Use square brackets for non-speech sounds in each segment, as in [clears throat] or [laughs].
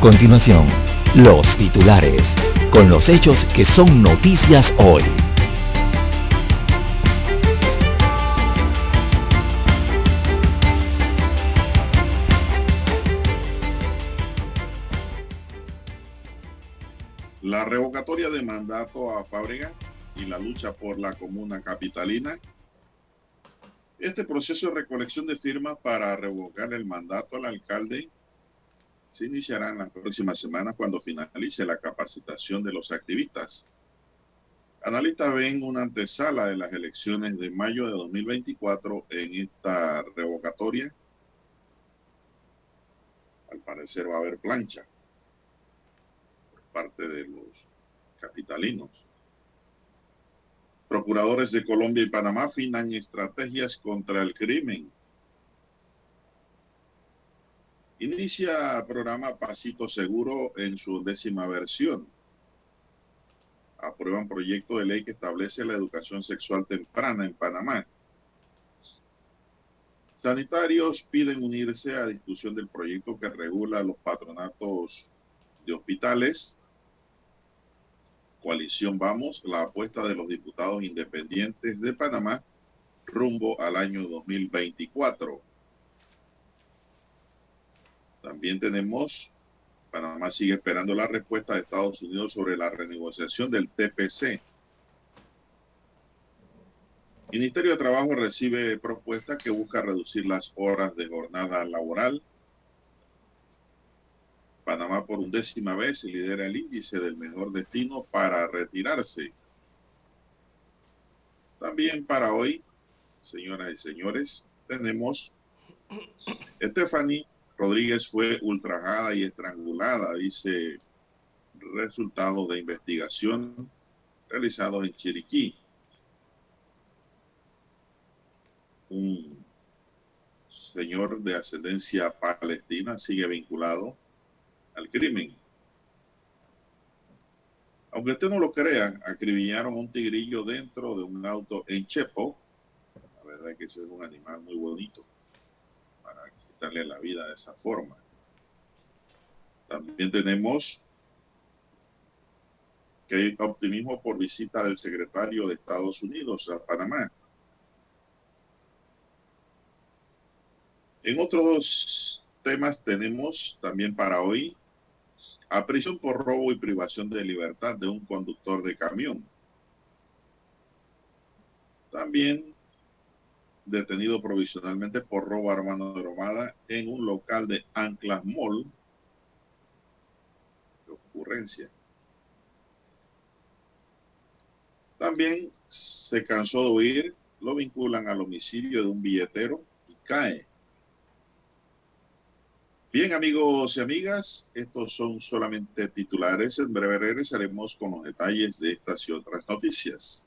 Continuación, los titulares, con los hechos que son noticias hoy. La revocatoria de mandato a Fábrega y la lucha por la comuna capitalina. Este proceso de recolección de firmas para revocar el mandato al alcalde se iniciará en las próximas semanas cuando finalice la capacitación de los activistas. Analistas ven una antesala de las elecciones de mayo de 2024 en esta revocatoria. Al parecer va a haber plancha parte de los capitalinos. Procuradores de Colombia y Panamá afinan estrategias contra el crimen. Inicia programa Pasito Seguro en su décima versión. Aprueban proyecto de ley que establece la educación sexual temprana en Panamá. Sanitarios piden unirse a discusión del proyecto que regula los patronatos de hospitales coalición Vamos, la apuesta de los diputados independientes de Panamá rumbo al año 2024. También tenemos, Panamá sigue esperando la respuesta de Estados Unidos sobre la renegociación del TPC. Ministerio de Trabajo recibe propuesta que busca reducir las horas de jornada laboral Panamá por undécima vez lidera el índice del mejor destino para retirarse. También para hoy, señoras y señores, tenemos Stephanie Rodríguez fue ultrajada y estrangulada, dice resultado de investigación realizado en Chiriquí. Un señor de ascendencia palestina sigue vinculado al crimen. Aunque usted no lo crea, acribillaron un tigrillo dentro de un auto en Chepo. La verdad es que eso es un animal muy bonito para quitarle la vida de esa forma. También tenemos que hay optimismo por visita del secretario de Estados Unidos a Panamá. En otros temas tenemos también para hoy a prisión por robo y privación de libertad de un conductor de camión. También detenido provisionalmente por robo armado armada en un local de Anclas Mall. Qué ocurrencia. También se cansó de huir, lo vinculan al homicidio de un billetero y cae Bien, amigos y amigas, estos son solamente titulares. En breve regresaremos con los detalles de estas y otras noticias.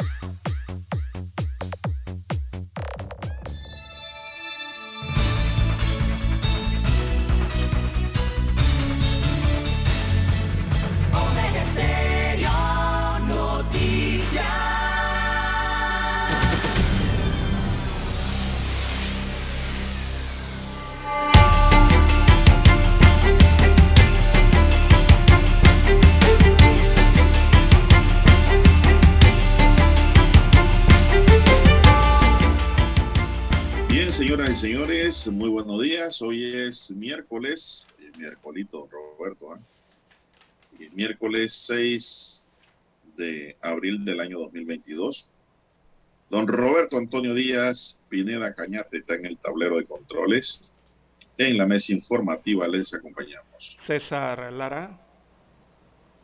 Hoy es miércoles, miércolito Roberto, ¿eh? miércoles 6 de abril del año 2022. Don Roberto Antonio Díaz Pineda Cañate está en el tablero de controles. En la mesa informativa les acompañamos. César Lara.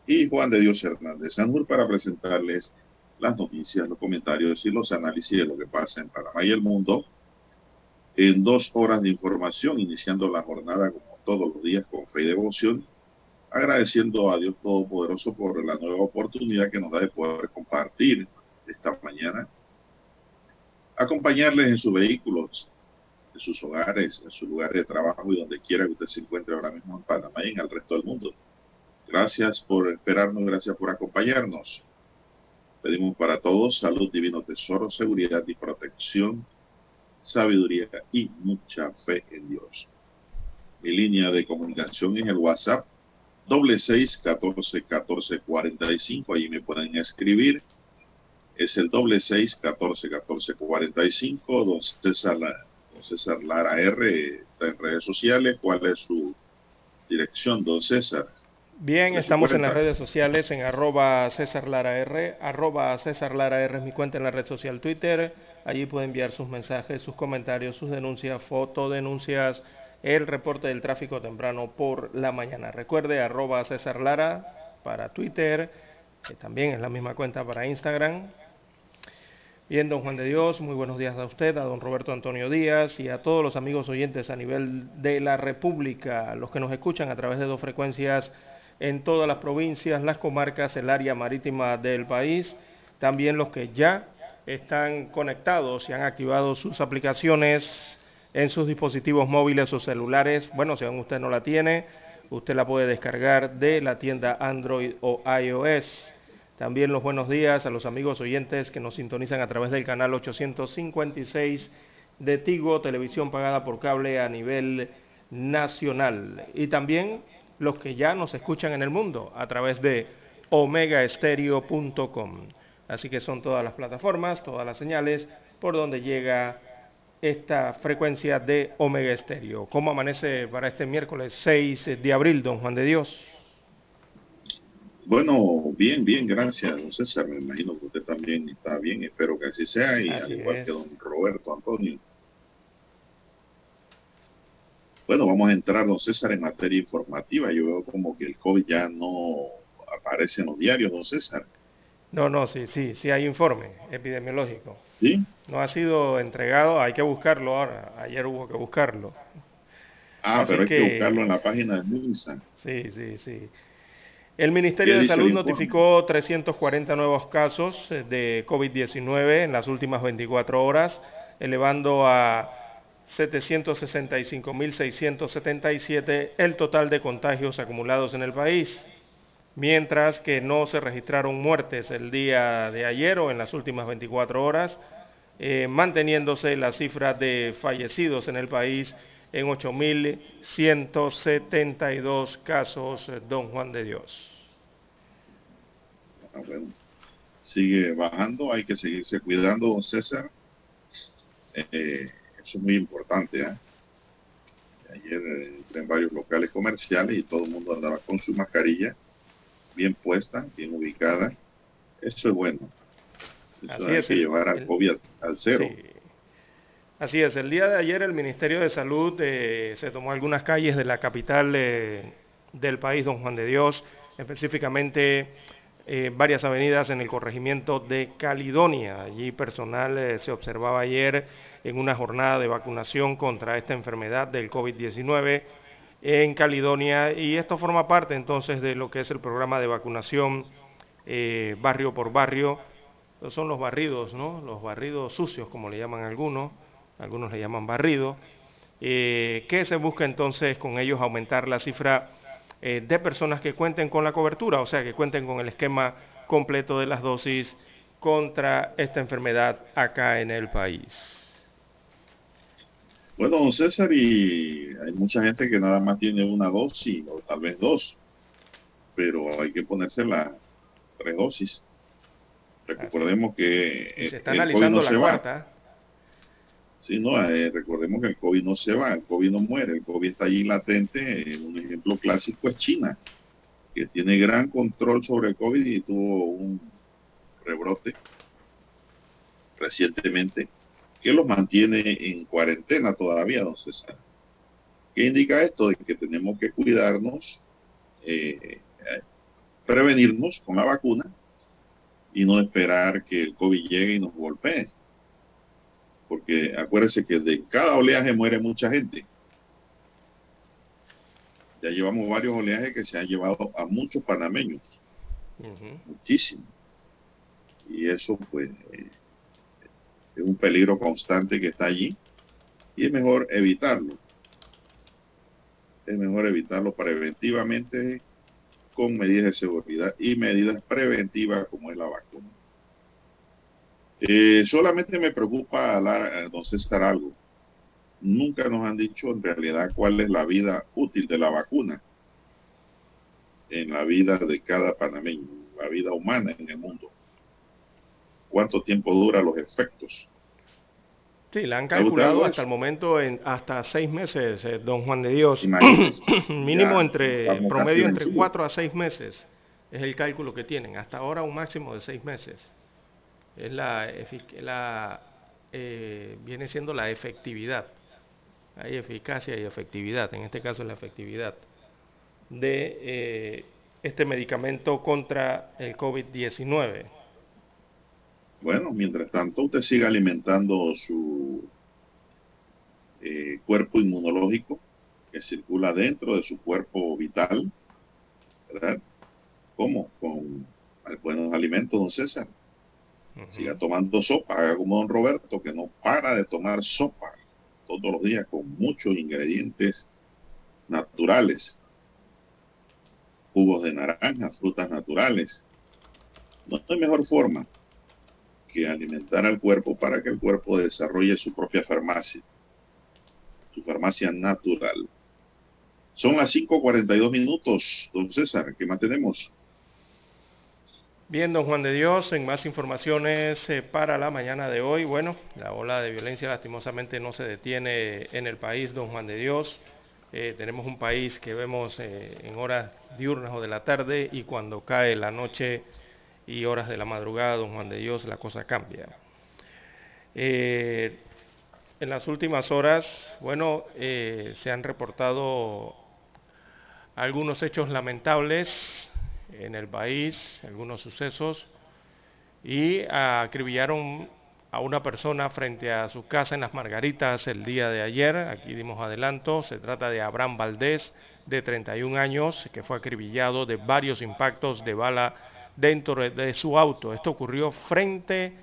Y Juan de Dios Hernández Sanur para presentarles las noticias, los comentarios y los análisis de lo que pasa en Panamá y el mundo en dos horas de información, iniciando la jornada como todos los días con fe y devoción, agradeciendo a Dios Todopoderoso por la nueva oportunidad que nos da de poder compartir esta mañana, acompañarles en sus vehículos, en sus hogares, en su lugar de trabajo y donde quiera que usted se encuentre ahora mismo en Panamá y en el resto del mundo. Gracias por esperarnos, gracias por acompañarnos. Pedimos para todos salud, divino tesoro, seguridad y protección sabiduría y mucha fe en Dios. Mi línea de comunicación es el WhatsApp doble seis catorce catorce cuarenta y cinco. Allí me pueden escribir. Es el doble seis catorce catorce cuarenta y cinco. Don César, don César Lara R está en redes sociales. ¿Cuál es su dirección, don César? Bien, estamos en las redes sociales en arroba César Lara R, arroba César Lara R es mi cuenta en la red social Twitter, allí puede enviar sus mensajes, sus comentarios, sus denuncias, fotodenuncias, el reporte del tráfico temprano por la mañana. Recuerde arroba César Lara para Twitter, que también es la misma cuenta para Instagram. Bien, don Juan de Dios, muy buenos días a usted, a don Roberto Antonio Díaz y a todos los amigos oyentes a nivel de la República, los que nos escuchan a través de dos frecuencias en todas las provincias, las comarcas, el área marítima del país, también los que ya están conectados y han activado sus aplicaciones en sus dispositivos móviles o celulares. Bueno, si aún usted no la tiene, usted la puede descargar de la tienda Android o iOS. También los buenos días a los amigos oyentes que nos sintonizan a través del canal 856 de Tigo, televisión pagada por cable a nivel nacional. Y también los que ya nos escuchan en el mundo a través de omegaestereo.com. Así que son todas las plataformas, todas las señales por donde llega esta frecuencia de Omega Estéreo. ¿Cómo amanece para este miércoles 6 de abril, don Juan de Dios? Bueno, bien, bien, gracias, don César. Me imagino que usted también está bien, espero que así sea, y al igual que don Roberto Antonio. Bueno, vamos a entrar, don César, en materia informativa. Yo veo como que el COVID ya no aparece en los diarios, don César. No, no, sí, sí, sí hay informe epidemiológico. ¿Sí? No ha sido entregado, hay que buscarlo ahora. Ayer hubo que buscarlo. Ah, pero hay que, buscarlo en la página de MINSA. Sí, sí, sí. El Ministerio de Salud notificó 340 nuevos casos de COVID-19 en las últimas 24 horas, elevando a 765.677 el total de contagios acumulados en el país, mientras que no se registraron muertes el día de ayer o en las últimas 24 horas, eh, manteniéndose la cifra de fallecidos en el país en 8.172 casos, don Juan de Dios. Ah, sigue bajando, hay que seguirse cuidando, don César. Eh, eso es muy importante. ¿eh? Ayer entré en varios locales comerciales y todo el mundo andaba con su mascarilla bien puesta, bien ubicada. Eso es bueno. Eso hay que llevar al COVID al cero. Así es, el día de ayer el Ministerio de Salud eh, se tomó algunas calles de la capital eh, del país, Don Juan de Dios, específicamente eh, varias avenidas en el corregimiento de Caledonia. Allí personal se observaba ayer en una jornada de vacunación contra esta enfermedad del COVID-19 en Caledonia y esto forma parte entonces de lo que es el programa de vacunación eh, barrio por barrio. Son los barridos, ¿no? Los barridos sucios, como le llaman algunos, algunos le llaman barridos, eh, que se busca entonces con ellos aumentar la cifra eh, de personas que cuenten con la cobertura, o sea, que cuenten con el esquema completo de las dosis contra esta enfermedad acá en el país. Bueno, don César, y hay mucha gente que nada más tiene una dosis o tal vez dos, pero hay que ponerse las tres dosis. Recordemos que se está analizando la cuarta. Sí, no, eh, recordemos que el COVID no se va, el COVID no muere, el COVID está allí latente. Eh, un ejemplo clásico es China, que tiene gran control sobre el COVID y tuvo un rebrote recientemente que los mantiene en cuarentena todavía, don César. ¿Qué indica esto? De que tenemos que cuidarnos, eh, prevenirnos con la vacuna y no esperar que el COVID llegue y nos golpee. Porque acuérdense que de cada oleaje muere mucha gente. Ya llevamos varios oleajes que se han llevado a muchos panameños. Muchísimo. Y eso pues eh, es un peligro constante que está allí y es mejor evitarlo. Es mejor evitarlo preventivamente con medidas de seguridad y medidas preventivas como es la vacuna. Eh, solamente me preocupa, entonces estar algo. Nunca nos han dicho en realidad cuál es la vida útil de la vacuna en la vida de cada panameño, la vida humana en el mundo cuánto tiempo dura los efectos. Sí, la han calculado hasta el momento en hasta seis meses, eh, don Juan de Dios. [clears throat] Mínimo entre, promedio entre cuatro a seis meses es el cálculo que tienen. Hasta ahora un máximo de seis meses. Es la, la eh, viene siendo la efectividad. Hay eficacia y efectividad, en este caso es la efectividad de eh, este medicamento contra el COVID-19. Bueno, mientras tanto usted sigue alimentando su eh, cuerpo inmunológico que circula dentro de su cuerpo vital, ¿verdad? ¿Cómo? Con buenos alimentos, don César. Siga tomando sopa, haga como don Roberto, que no para de tomar sopa todos los días con muchos ingredientes naturales, jugos de naranja, frutas naturales. No hay mejor forma que alimentar al cuerpo para que el cuerpo desarrolle su propia farmacia, su farmacia natural. Son las 5.42 minutos, don César, ¿qué más tenemos? Bien, don Juan de Dios, en más informaciones eh, para la mañana de hoy. Bueno, la ola de violencia lastimosamente no se detiene en el país, don Juan de Dios. Eh, tenemos un país que vemos eh, en horas diurnas o de la tarde y cuando cae la noche y horas de la madrugada, don Juan de Dios, la cosa cambia. Eh, en las últimas horas, bueno, eh, se han reportado algunos hechos lamentables en el país, algunos sucesos, y acribillaron a una persona frente a su casa en Las Margaritas el día de ayer. Aquí dimos adelanto. Se trata de Abraham Valdés, de 31 años, que fue acribillado de varios impactos de bala dentro de su auto. Esto ocurrió frente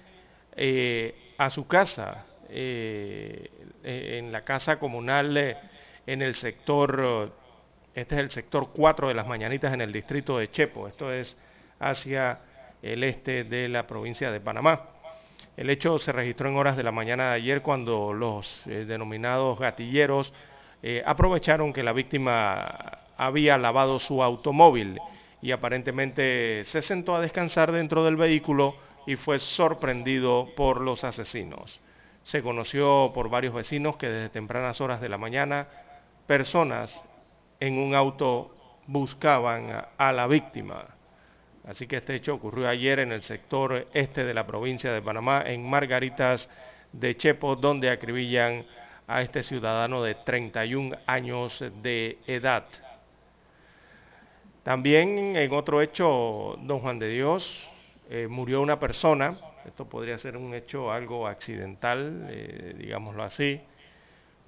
eh, a su casa, eh, en la casa comunal eh, en el sector, este es el sector 4 de las Mañanitas en el distrito de Chepo, esto es hacia el este de la provincia de Panamá. El hecho se registró en horas de la mañana de ayer cuando los denominados gatilleros aprovecharon que la víctima había lavado su automóvil y aparentemente se sentó a descansar dentro del vehículo y fue sorprendido por los asesinos. Se conoció por varios vecinos que desde tempranas horas de la mañana personas en un auto buscaban a la víctima. Así que este hecho ocurrió ayer en el sector este de la provincia de Panamá, en Margaritas de Chepo, donde acribillan a este ciudadano de 31 años de edad. También en otro hecho, don Juan de Dios, eh, murió una persona Esto podría ser un hecho algo accidental, eh, digámoslo así,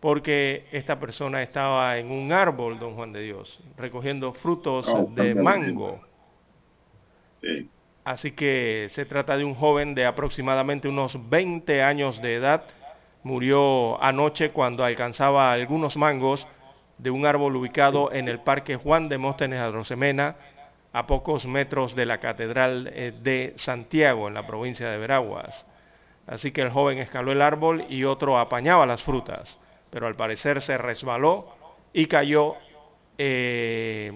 porque esta persona estaba en un árbol, don Juan de Dios, recogiendo frutos oh, de mango. Así que se trata de un joven de aproximadamente unos 20 años de edad. Murió anoche cuando alcanzaba algunos mangos de un árbol ubicado en el Parque Juan de Móstenes a Rosemena, a pocos metros de la Catedral eh, de Santiago, en la provincia de Veraguas. Así que el joven escaló el árbol y otro apañaba las frutas, pero al parecer se resbaló y cayó eh,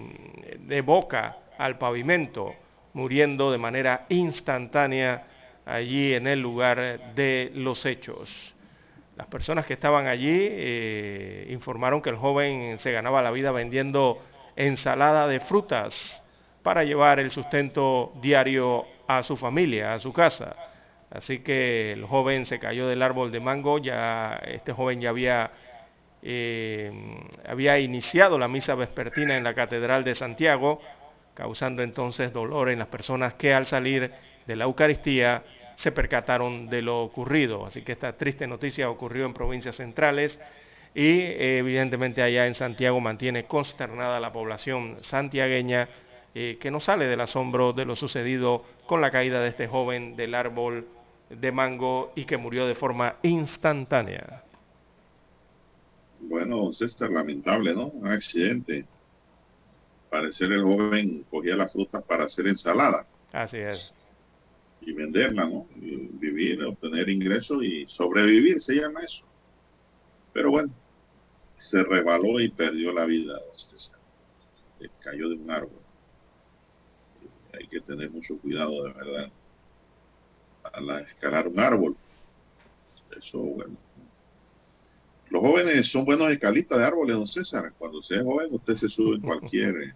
de boca al pavimento, muriendo de manera instantánea allí en el lugar de los hechos. Las personas que estaban allí eh, informaron que el joven se ganaba la vida vendiendo ensalada de frutas para llevar el sustento diario a su familia, a su casa. Así que el joven se cayó del árbol de mango, ya este joven ya había, eh, había iniciado la misa vespertina en la Catedral de Santiago, causando entonces dolor en las personas que al salir de la Eucaristía se percataron de lo ocurrido. Así que esta triste noticia ocurrió en provincias centrales y evidentemente allá en Santiago mantiene consternada la población santiagueña eh, que no sale del asombro de lo sucedido con la caída de este joven del árbol de mango y que murió de forma instantánea. Bueno, César, lamentable, ¿no? Un accidente. Parecer el joven cogía las frutas para hacer ensalada. Así es. Y venderla, ¿no? vivir, obtener ingresos y sobrevivir, se llama eso. Pero bueno, se rebaló y perdió la vida, César. Se cayó de un árbol hay que tener mucho cuidado de verdad al escalar un árbol. Eso, bueno. Los jóvenes son buenos escalistas de árboles, don César. Cuando sea joven, usted se sube en cualquier eh,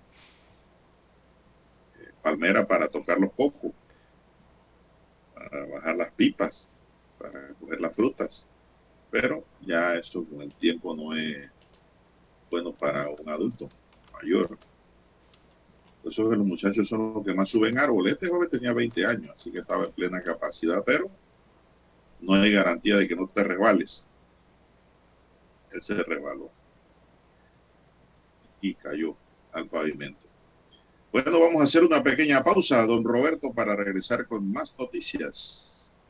palmera para tocar los cocos, bajar las pipas, para coger las frutas. Pero ya eso con el tiempo no es bueno para un adulto mayor. Eso que los muchachos son los que más suben árboles. Este joven tenía 20 años, así que estaba en plena capacidad, pero no hay garantía de que no te resbales. Él se resbaló y cayó al pavimento. Bueno, vamos a hacer una pequeña pausa, don Roberto, para regresar con más noticias.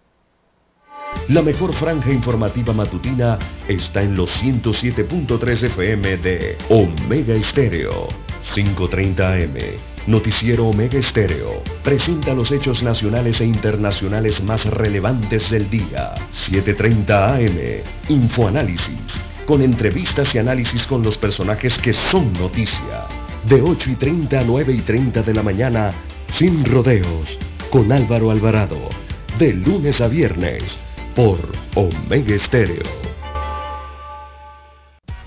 La mejor franja informativa matutina está en los 107.3 FM de Omega Estéreo 5.30 AM. Noticiero Omega Estéreo. Presenta los hechos nacionales e internacionales más relevantes del día. 7.30 AM. Infoanálisis. Con entrevistas y análisis con los personajes que son noticia. De 8 y 30 a 9 y 30 de la mañana. Sin rodeos. Con Álvaro Alvarado. De lunes a viernes. Por Omega Estéreo.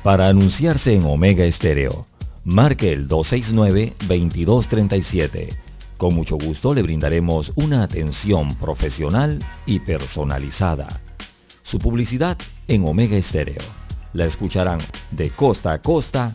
Para anunciarse en Omega Estéreo marque el 269-2237. Con mucho gusto le brindaremos una atención profesional y personalizada. Su publicidad en Omega Estéreo. La escucharán de costa a costa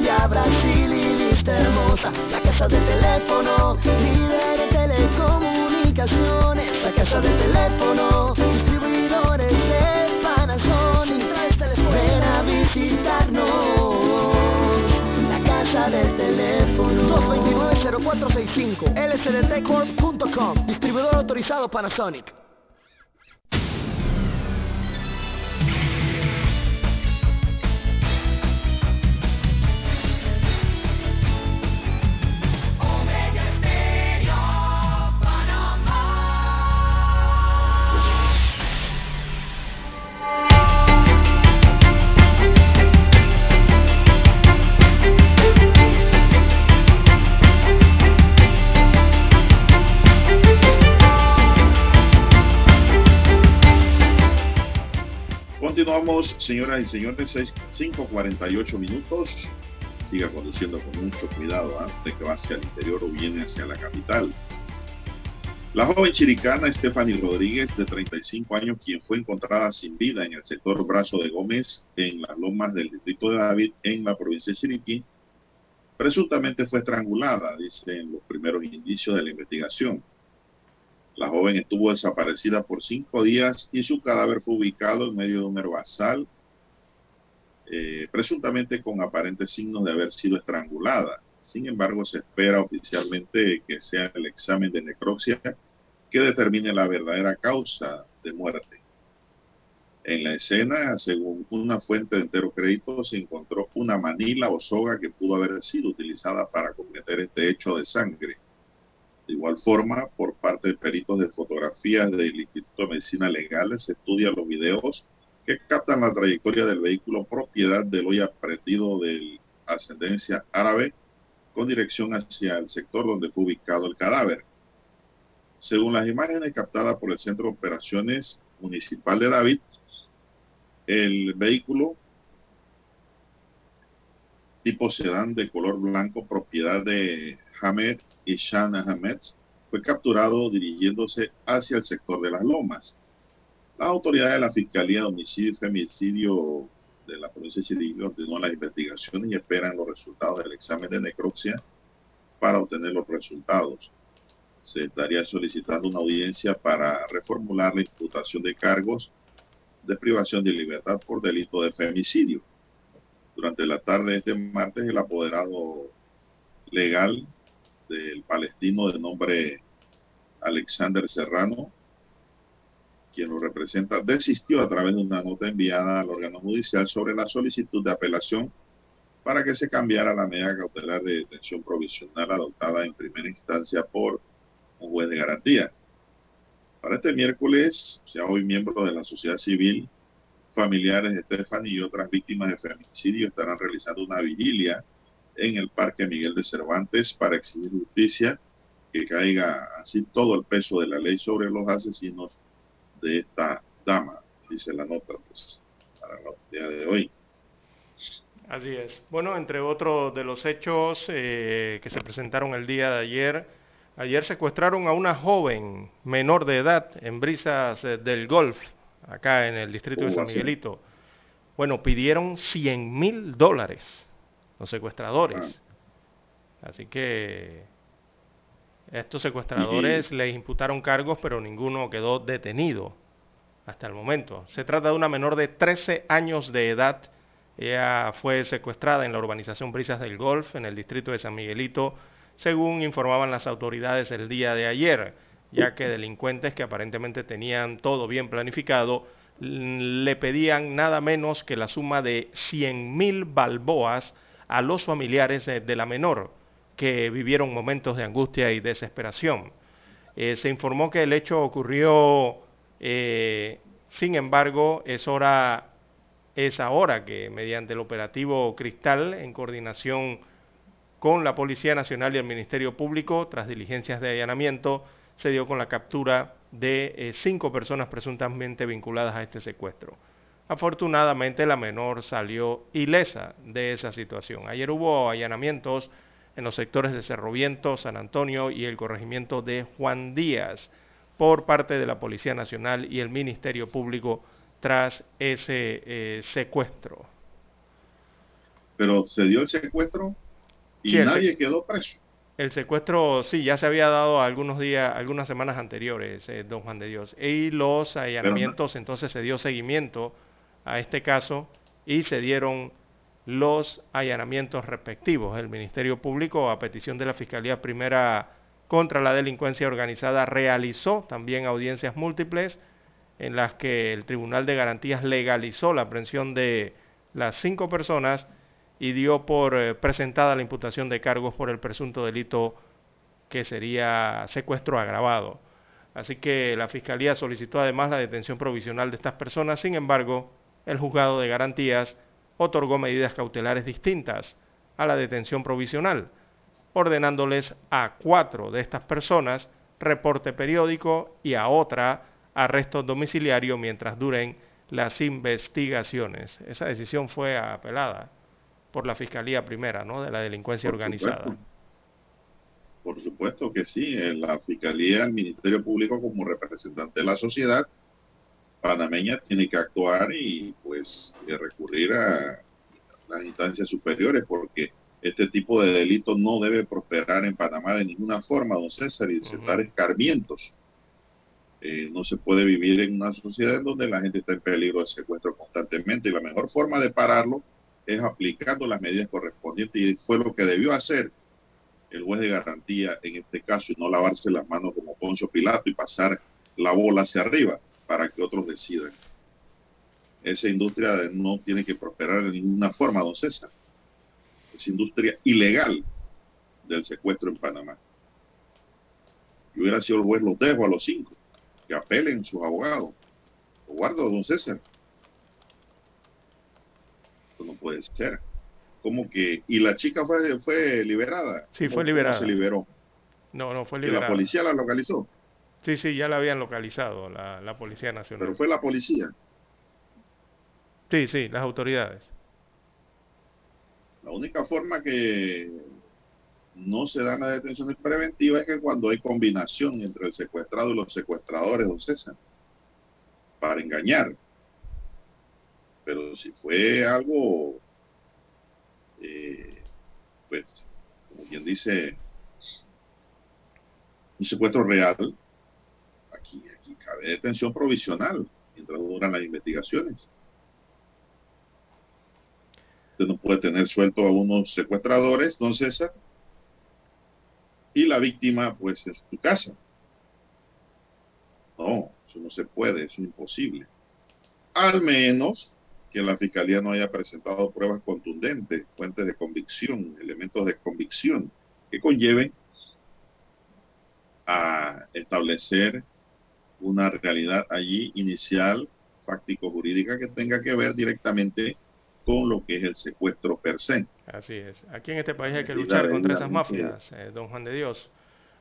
Via Brasil y Vista Hermosa. La casa del teléfono, líder de telecomunicaciones. La casa del teléfono, distribuidores de Panasonic. Ven a visitarnos del teléfono 229-0465 lsdtcorp.com Distribuidor autorizado Panasonic Amigos, señoras y señores, 5.48 minutos. Siga conduciendo con mucho cuidado antes de que va hacia el interior o viene hacia la capital. La joven chiricana Stephanie Rodríguez, de 35 años, quien fue encontrada sin vida en el sector Brazo de Gómez, en las lomas del distrito de David, en la provincia de Chiriquí, presuntamente fue estrangulada, dicen los primeros indicios de la investigación. La joven estuvo desaparecida por cinco días y su cadáver fue ubicado en medio de un herbazal, eh, presuntamente con aparentes signos de haber sido estrangulada. Sin embargo, se espera oficialmente que sea el examen de necropsia que determine la verdadera causa de muerte. En la escena, según una fuente de entero crédito, se encontró una manila o soga que pudo haber sido utilizada para cometer este hecho de sangre. De igual forma, por parte de peritos de fotografías del Instituto de Medicina Legal, se estudian los videos que captan la trayectoria del vehículo propiedad del hoy aprendido de ascendencia árabe con dirección hacia el sector donde fue ubicado el cadáver. Según las imágenes captadas por el Centro de Operaciones Municipal de David, el vehículo tipo sedán de color blanco, propiedad de Hamed y Shana Hamed, fue capturado dirigiéndose hacia el sector de las lomas. La autoridad de la Fiscalía de Homicidio y Femicidio de la provincia de Chiriquí ordenó las investigaciones y esperan los resultados del examen de necropsia para obtener los resultados. Se estaría solicitando una audiencia para reformular la imputación de cargos de privación de libertad por delito de femicidio. Durante la tarde de este martes, el apoderado legal del palestino de nombre Alexander Serrano quien lo representa, desistió a través de una nota enviada al órgano judicial sobre la solicitud de apelación para que se cambiara la medida cautelar de detención provisional adoptada en primera instancia por un juez de garantía. Para este miércoles, ya hoy miembros de la sociedad civil, familiares de Stephanie y otras víctimas de feminicidio estarán realizando una vigilia en el Parque Miguel de Cervantes para exigir justicia, que caiga así todo el peso de la ley sobre los asesinos de esta dama, dice la nota pues, para el día de hoy. Así es. Bueno, entre otros de los hechos eh, que se presentaron el día de ayer, ayer secuestraron a una joven menor de edad en brisas eh, del golf, acá en el distrito de San Miguelito. Bueno, pidieron 100 mil dólares los secuestradores. Ah. Así que estos secuestradores les imputaron cargos, pero ninguno quedó detenido hasta el momento. Se trata de una menor de 13 años de edad. Ella fue secuestrada en la urbanización Brisas del Golf, en el distrito de San Miguelito, según informaban las autoridades el día de ayer, ya que delincuentes que aparentemente tenían todo bien planificado le pedían nada menos que la suma de 100 mil balboas a los familiares de la menor que vivieron momentos de angustia y desesperación. Eh, se informó que el hecho ocurrió, eh, sin embargo, es, hora, es ahora que mediante el operativo Cristal, en coordinación con la Policía Nacional y el Ministerio Público, tras diligencias de allanamiento, se dio con la captura de eh, cinco personas presuntamente vinculadas a este secuestro. Afortunadamente la menor salió ilesa de esa situación. Ayer hubo allanamientos en los sectores de Cerro Viento, San Antonio y el corregimiento de Juan Díaz por parte de la Policía Nacional y el Ministerio Público tras ese eh, secuestro. Pero se dio el secuestro y nadie quedó preso. El secuestro, sí, ya se había dado algunos días, algunas semanas anteriores, eh, don Juan de Dios. Y los allanamientos, entonces se dio seguimiento a este caso y se dieron los allanamientos respectivos. El Ministerio Público, a petición de la Fiscalía Primera contra la Delincuencia Organizada, realizó también audiencias múltiples en las que el Tribunal de Garantías legalizó la aprehensión de las cinco personas y dio por eh, presentada la imputación de cargos por el presunto delito que sería secuestro agravado. Así que la Fiscalía solicitó además la detención provisional de estas personas, sin embargo, el juzgado de garantías otorgó medidas cautelares distintas a la detención provisional, ordenándoles a cuatro de estas personas reporte periódico y a otra arresto domiciliario mientras duren las investigaciones. Esa decisión fue apelada por la Fiscalía Primera, ¿no? De la delincuencia organizada. Por supuesto que sí, la Fiscalía, el Ministerio Público como representante de la sociedad panameña tiene que actuar y pues recurrir a las instancias superiores porque este tipo de delitos no debe prosperar en Panamá de ninguna forma, don César, y sentar escarmientos. Eh, no se puede vivir en una sociedad donde la gente está en peligro de secuestro constantemente y la mejor forma de pararlo es aplicando las medidas correspondientes y fue lo que debió hacer el juez de garantía en este caso y no lavarse las manos como Poncio Pilato y pasar la bola hacia arriba para que otros decidan. Esa industria no tiene que prosperar de ninguna forma, don César es industria ilegal del secuestro en Panamá. Y hubiera sido el juez, los dejo a los cinco, que apelen sus abogados. Lo guardo, don César. Esto no puede ser. Como que, y la chica fue, fue liberada. Sí, fue liberada. se liberó? No, no fue liberada. ¿Y la policía la localizó? Sí, sí, ya la habían localizado, la, la Policía Nacional. Pero fue la policía. Sí, sí, las autoridades. La única forma que no se dan las detenciones preventivas es que cuando hay combinación entre el secuestrado y los secuestradores, don César, para engañar. Pero si fue algo, eh, pues, como quien dice, un secuestro real, aquí, aquí cabe detención provisional mientras duran las investigaciones. Usted no puede tener suelto a unos secuestradores, don César, y la víctima, pues, en su casa. No, eso no se puede, eso es imposible. Al menos que la fiscalía no haya presentado pruebas contundentes, fuentes de convicción, elementos de convicción que conlleven a establecer una realidad allí inicial, fáctico-jurídica, que tenga que ver directamente con lo que es el secuestro per se. Así es. Aquí en este país hay que luchar contra esas mafias, eh, don Juan de Dios.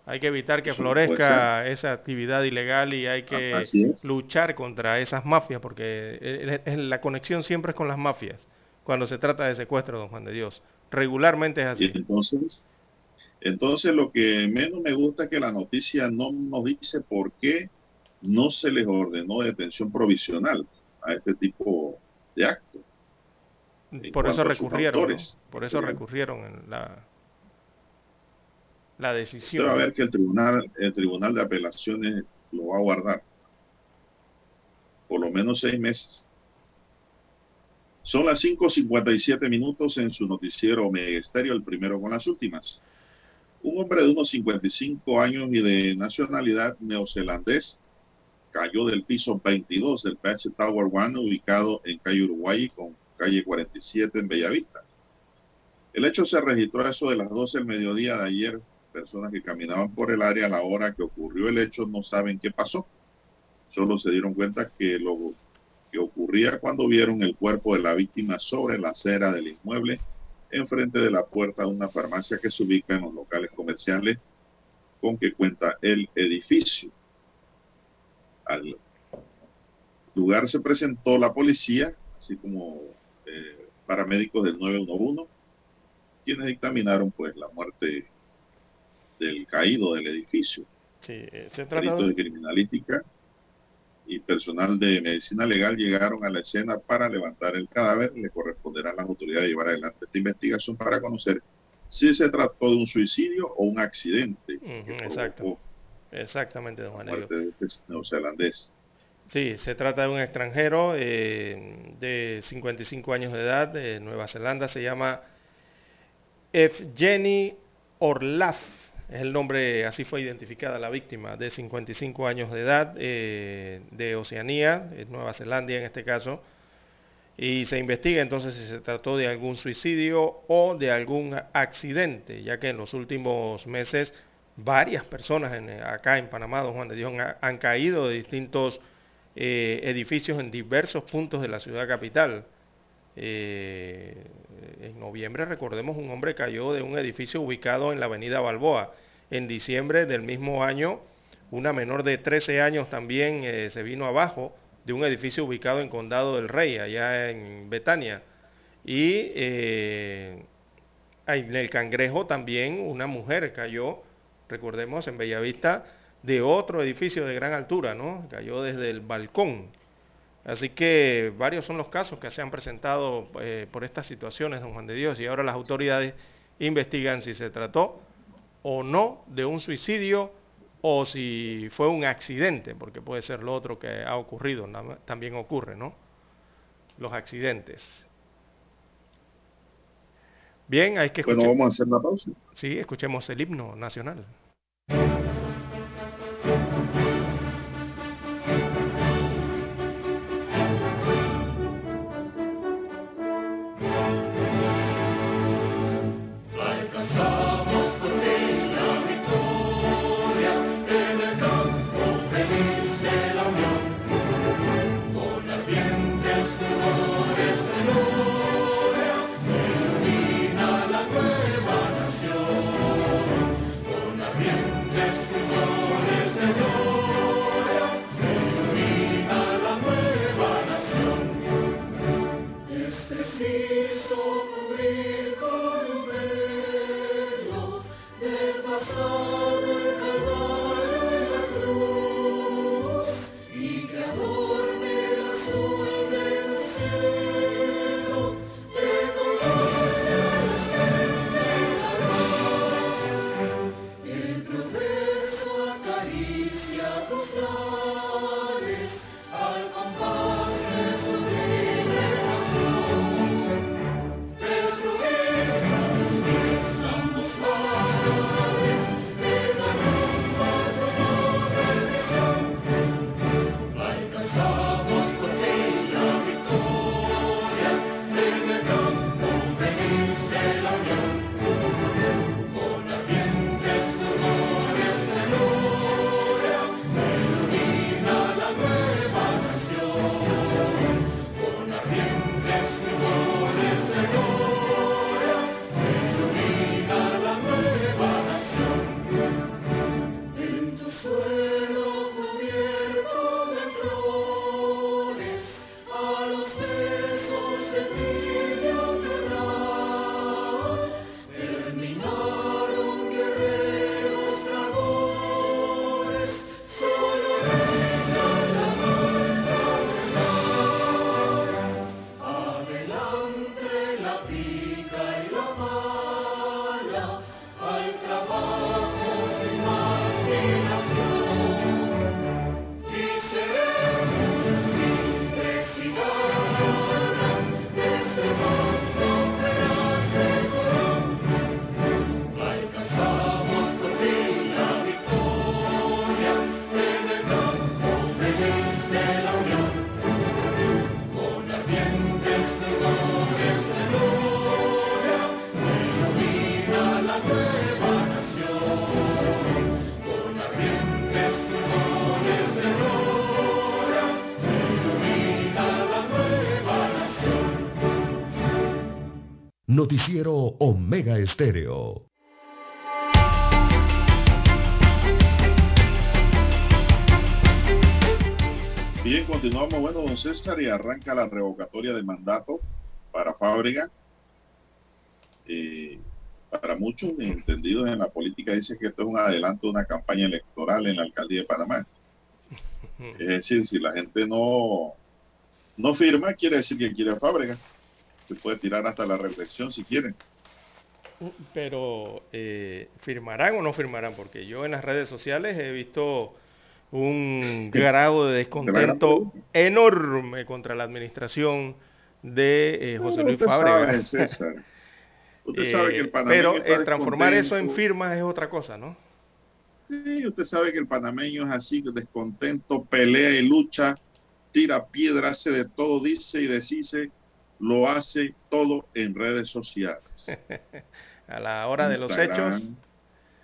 Hay que evitar que florezca esa actividad ilegal y hay que luchar contra esas mafias, porque la conexión siempre es con las mafias cuando se trata de secuestro, don Juan de Dios. Regularmente es así. entonces, entonces lo que menos me gusta es que la noticia no nos dice por qué no se les ordenó detención provisional a este tipo de actos por eso recurrieron, por eso recurrieron en la, la decisión. va a ver que el tribunal, el tribunal de apelaciones lo va a guardar por lo menos seis meses. Son las 5.57 minutos en su noticiero Omega el primero con las últimas. Un hombre de unos 55 años y de nacionalidad neozelandés cayó del piso 22 del PH Tower One ubicado en calle Uruguay con calle 47 en Bellavista. El hecho se registró a eso de las 12 del mediodía de ayer. Personas que caminaban por el área a la hora que ocurrió el hecho no saben qué pasó. Solo se dieron cuenta que lo que ocurría cuando vieron el cuerpo de la víctima sobre la acera del inmueble enfrente de la puerta de una farmacia que se ubica en los locales comerciales con que cuenta el edificio. Al lugar se presentó la policía, así como eh, paramédicos del 911, quienes dictaminaron pues la muerte del caído del edificio. Sí, se trata de... criminalística y personal de medicina legal llegaron a la escena para levantar el cadáver. Le corresponderá a las autoridades llevar adelante esta investigación para conocer si se trató de un suicidio o un accidente. exacto. Exactamente, don Juan de este neozelandés. Sí, se trata de un extranjero eh, de 55 años de edad de Nueva Zelanda, se llama Evgeny Orlaf, es el nombre, así fue identificada la víctima, de 55 años de edad, eh, de Oceanía, Nueva Zelanda en este caso, y se investiga entonces si se trató de algún suicidio o de algún accidente, ya que en los últimos meses varias personas acá en Panamá, don Juan de Dios, han caído de distintos eh, edificios en diversos puntos de la ciudad capital. Eh, en noviembre, recordemos, un hombre cayó de un edificio ubicado en la avenida Balboa. En diciembre del mismo año, una menor de 13 años también eh, se vino abajo de un edificio ubicado en Condado del Rey, allá en Betania. Y eh, en el Cangrejo también una mujer cayó, recordemos, en Bellavista, de otro edificio de gran altura, ¿no? Cayó desde el balcón. Así que varios son los casos que se han presentado eh, por estas situaciones, don Juan de Dios, y ahora las autoridades investigan si se trató o no de un suicidio o si fue un accidente, porque puede ser lo otro que ha ocurrido, también ocurre, ¿no? Los accidentes. Bien, hay que escuchar. Bueno, vamos a hacer la pausa. Sí, escuchemos el himno nacional. Noticiero Omega Estéreo. Bien, continuamos. Bueno, don César, y arranca la revocatoria de mandato para Fábrica. Eh, para muchos entendidos en la política dice que esto es un adelanto de una campaña electoral en la alcaldía de Panamá. [laughs] Es decir, si la gente no, no firma, quiere decir que quiere Fábrica se puede tirar hasta la reflexión si quieren. Pero, eh, ¿firmarán o no firmarán? Porque yo en las redes sociales he visto un grado de descontento enorme contra la administración de eh, José Luis Fábrega. [laughs] Usted sabe que el panameño Pero transformar eso en firmas es otra cosa, ¿no? Sí, usted sabe que el panameño es así, descontento, pelea y lucha, tira piedra, hace de todo, dice y deshice lo hace todo en redes sociales. [laughs] a la hora de los hechos.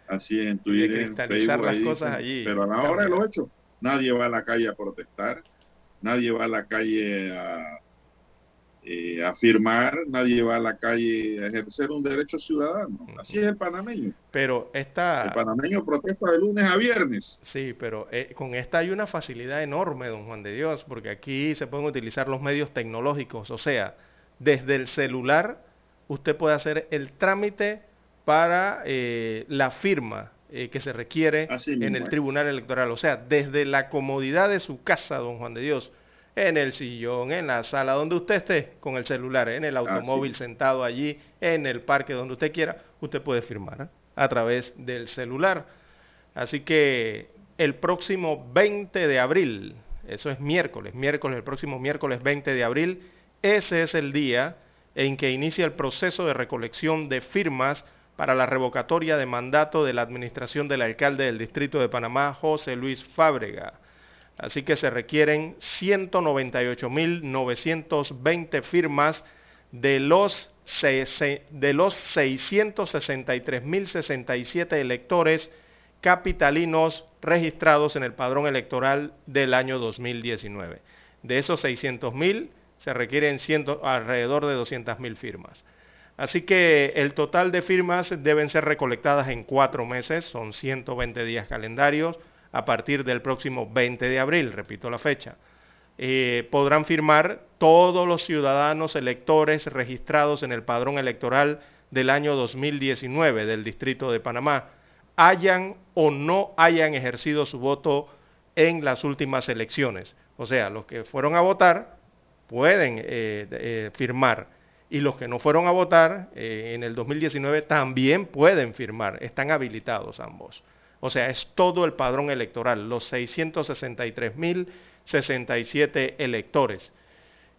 Así en Twitter, en Facebook, las cosas allí. Pero a la hora de los hechos, nadie va a la calle a protestar, nadie va a la calle a, eh, a firmar, nadie va a la calle a ejercer un derecho ciudadano. Así es el panameño. Pero esta... El panameño protesta de lunes a viernes. Sí, pero eh, con esta hay una facilidad enorme, don Juan de Dios, porque aquí se pueden utilizar los medios tecnológicos, o sea, desde el celular usted puede hacer el trámite para eh, la firma eh, que se requiere en el Tribunal Electoral. O sea, desde la comodidad de su casa, don Juan de Dios, en el sillón, en la sala, donde usted esté con el celular, en el automóvil sentado allí, en el parque, donde usted quiera, usted puede firmar ¿eh? a través del celular. Así que el próximo 20 de abril, eso es miércoles, miércoles, el próximo miércoles 20 de abril, ese es el día en que inicia el proceso de recolección de firmas para la revocatoria de mandato de la administración del alcalde del Distrito de Panamá, José Luis Fábrega. Así que se requieren 198.920 firmas de los, de los 663.067 electores capitalinos registrados en el padrón electoral del año 2019. De esos 600.000 se requieren alrededor de 200.000 firmas. Así que el total de firmas deben ser recolectadas en cuatro meses, son 120 días calendarios, a partir del próximo 20 de abril, repito la fecha. Eh, podrán firmar todos los ciudadanos electores registrados en el padrón electoral del año 2019 del Distrito de Panamá, hayan o no hayan ejercido su voto en las últimas elecciones. O sea, los que fueron a votar pueden eh, eh, firmar y los que no fueron a votar en el 2019 también pueden firmar, están habilitados ambos. O sea, es todo el padrón electoral, los 663.067 electores.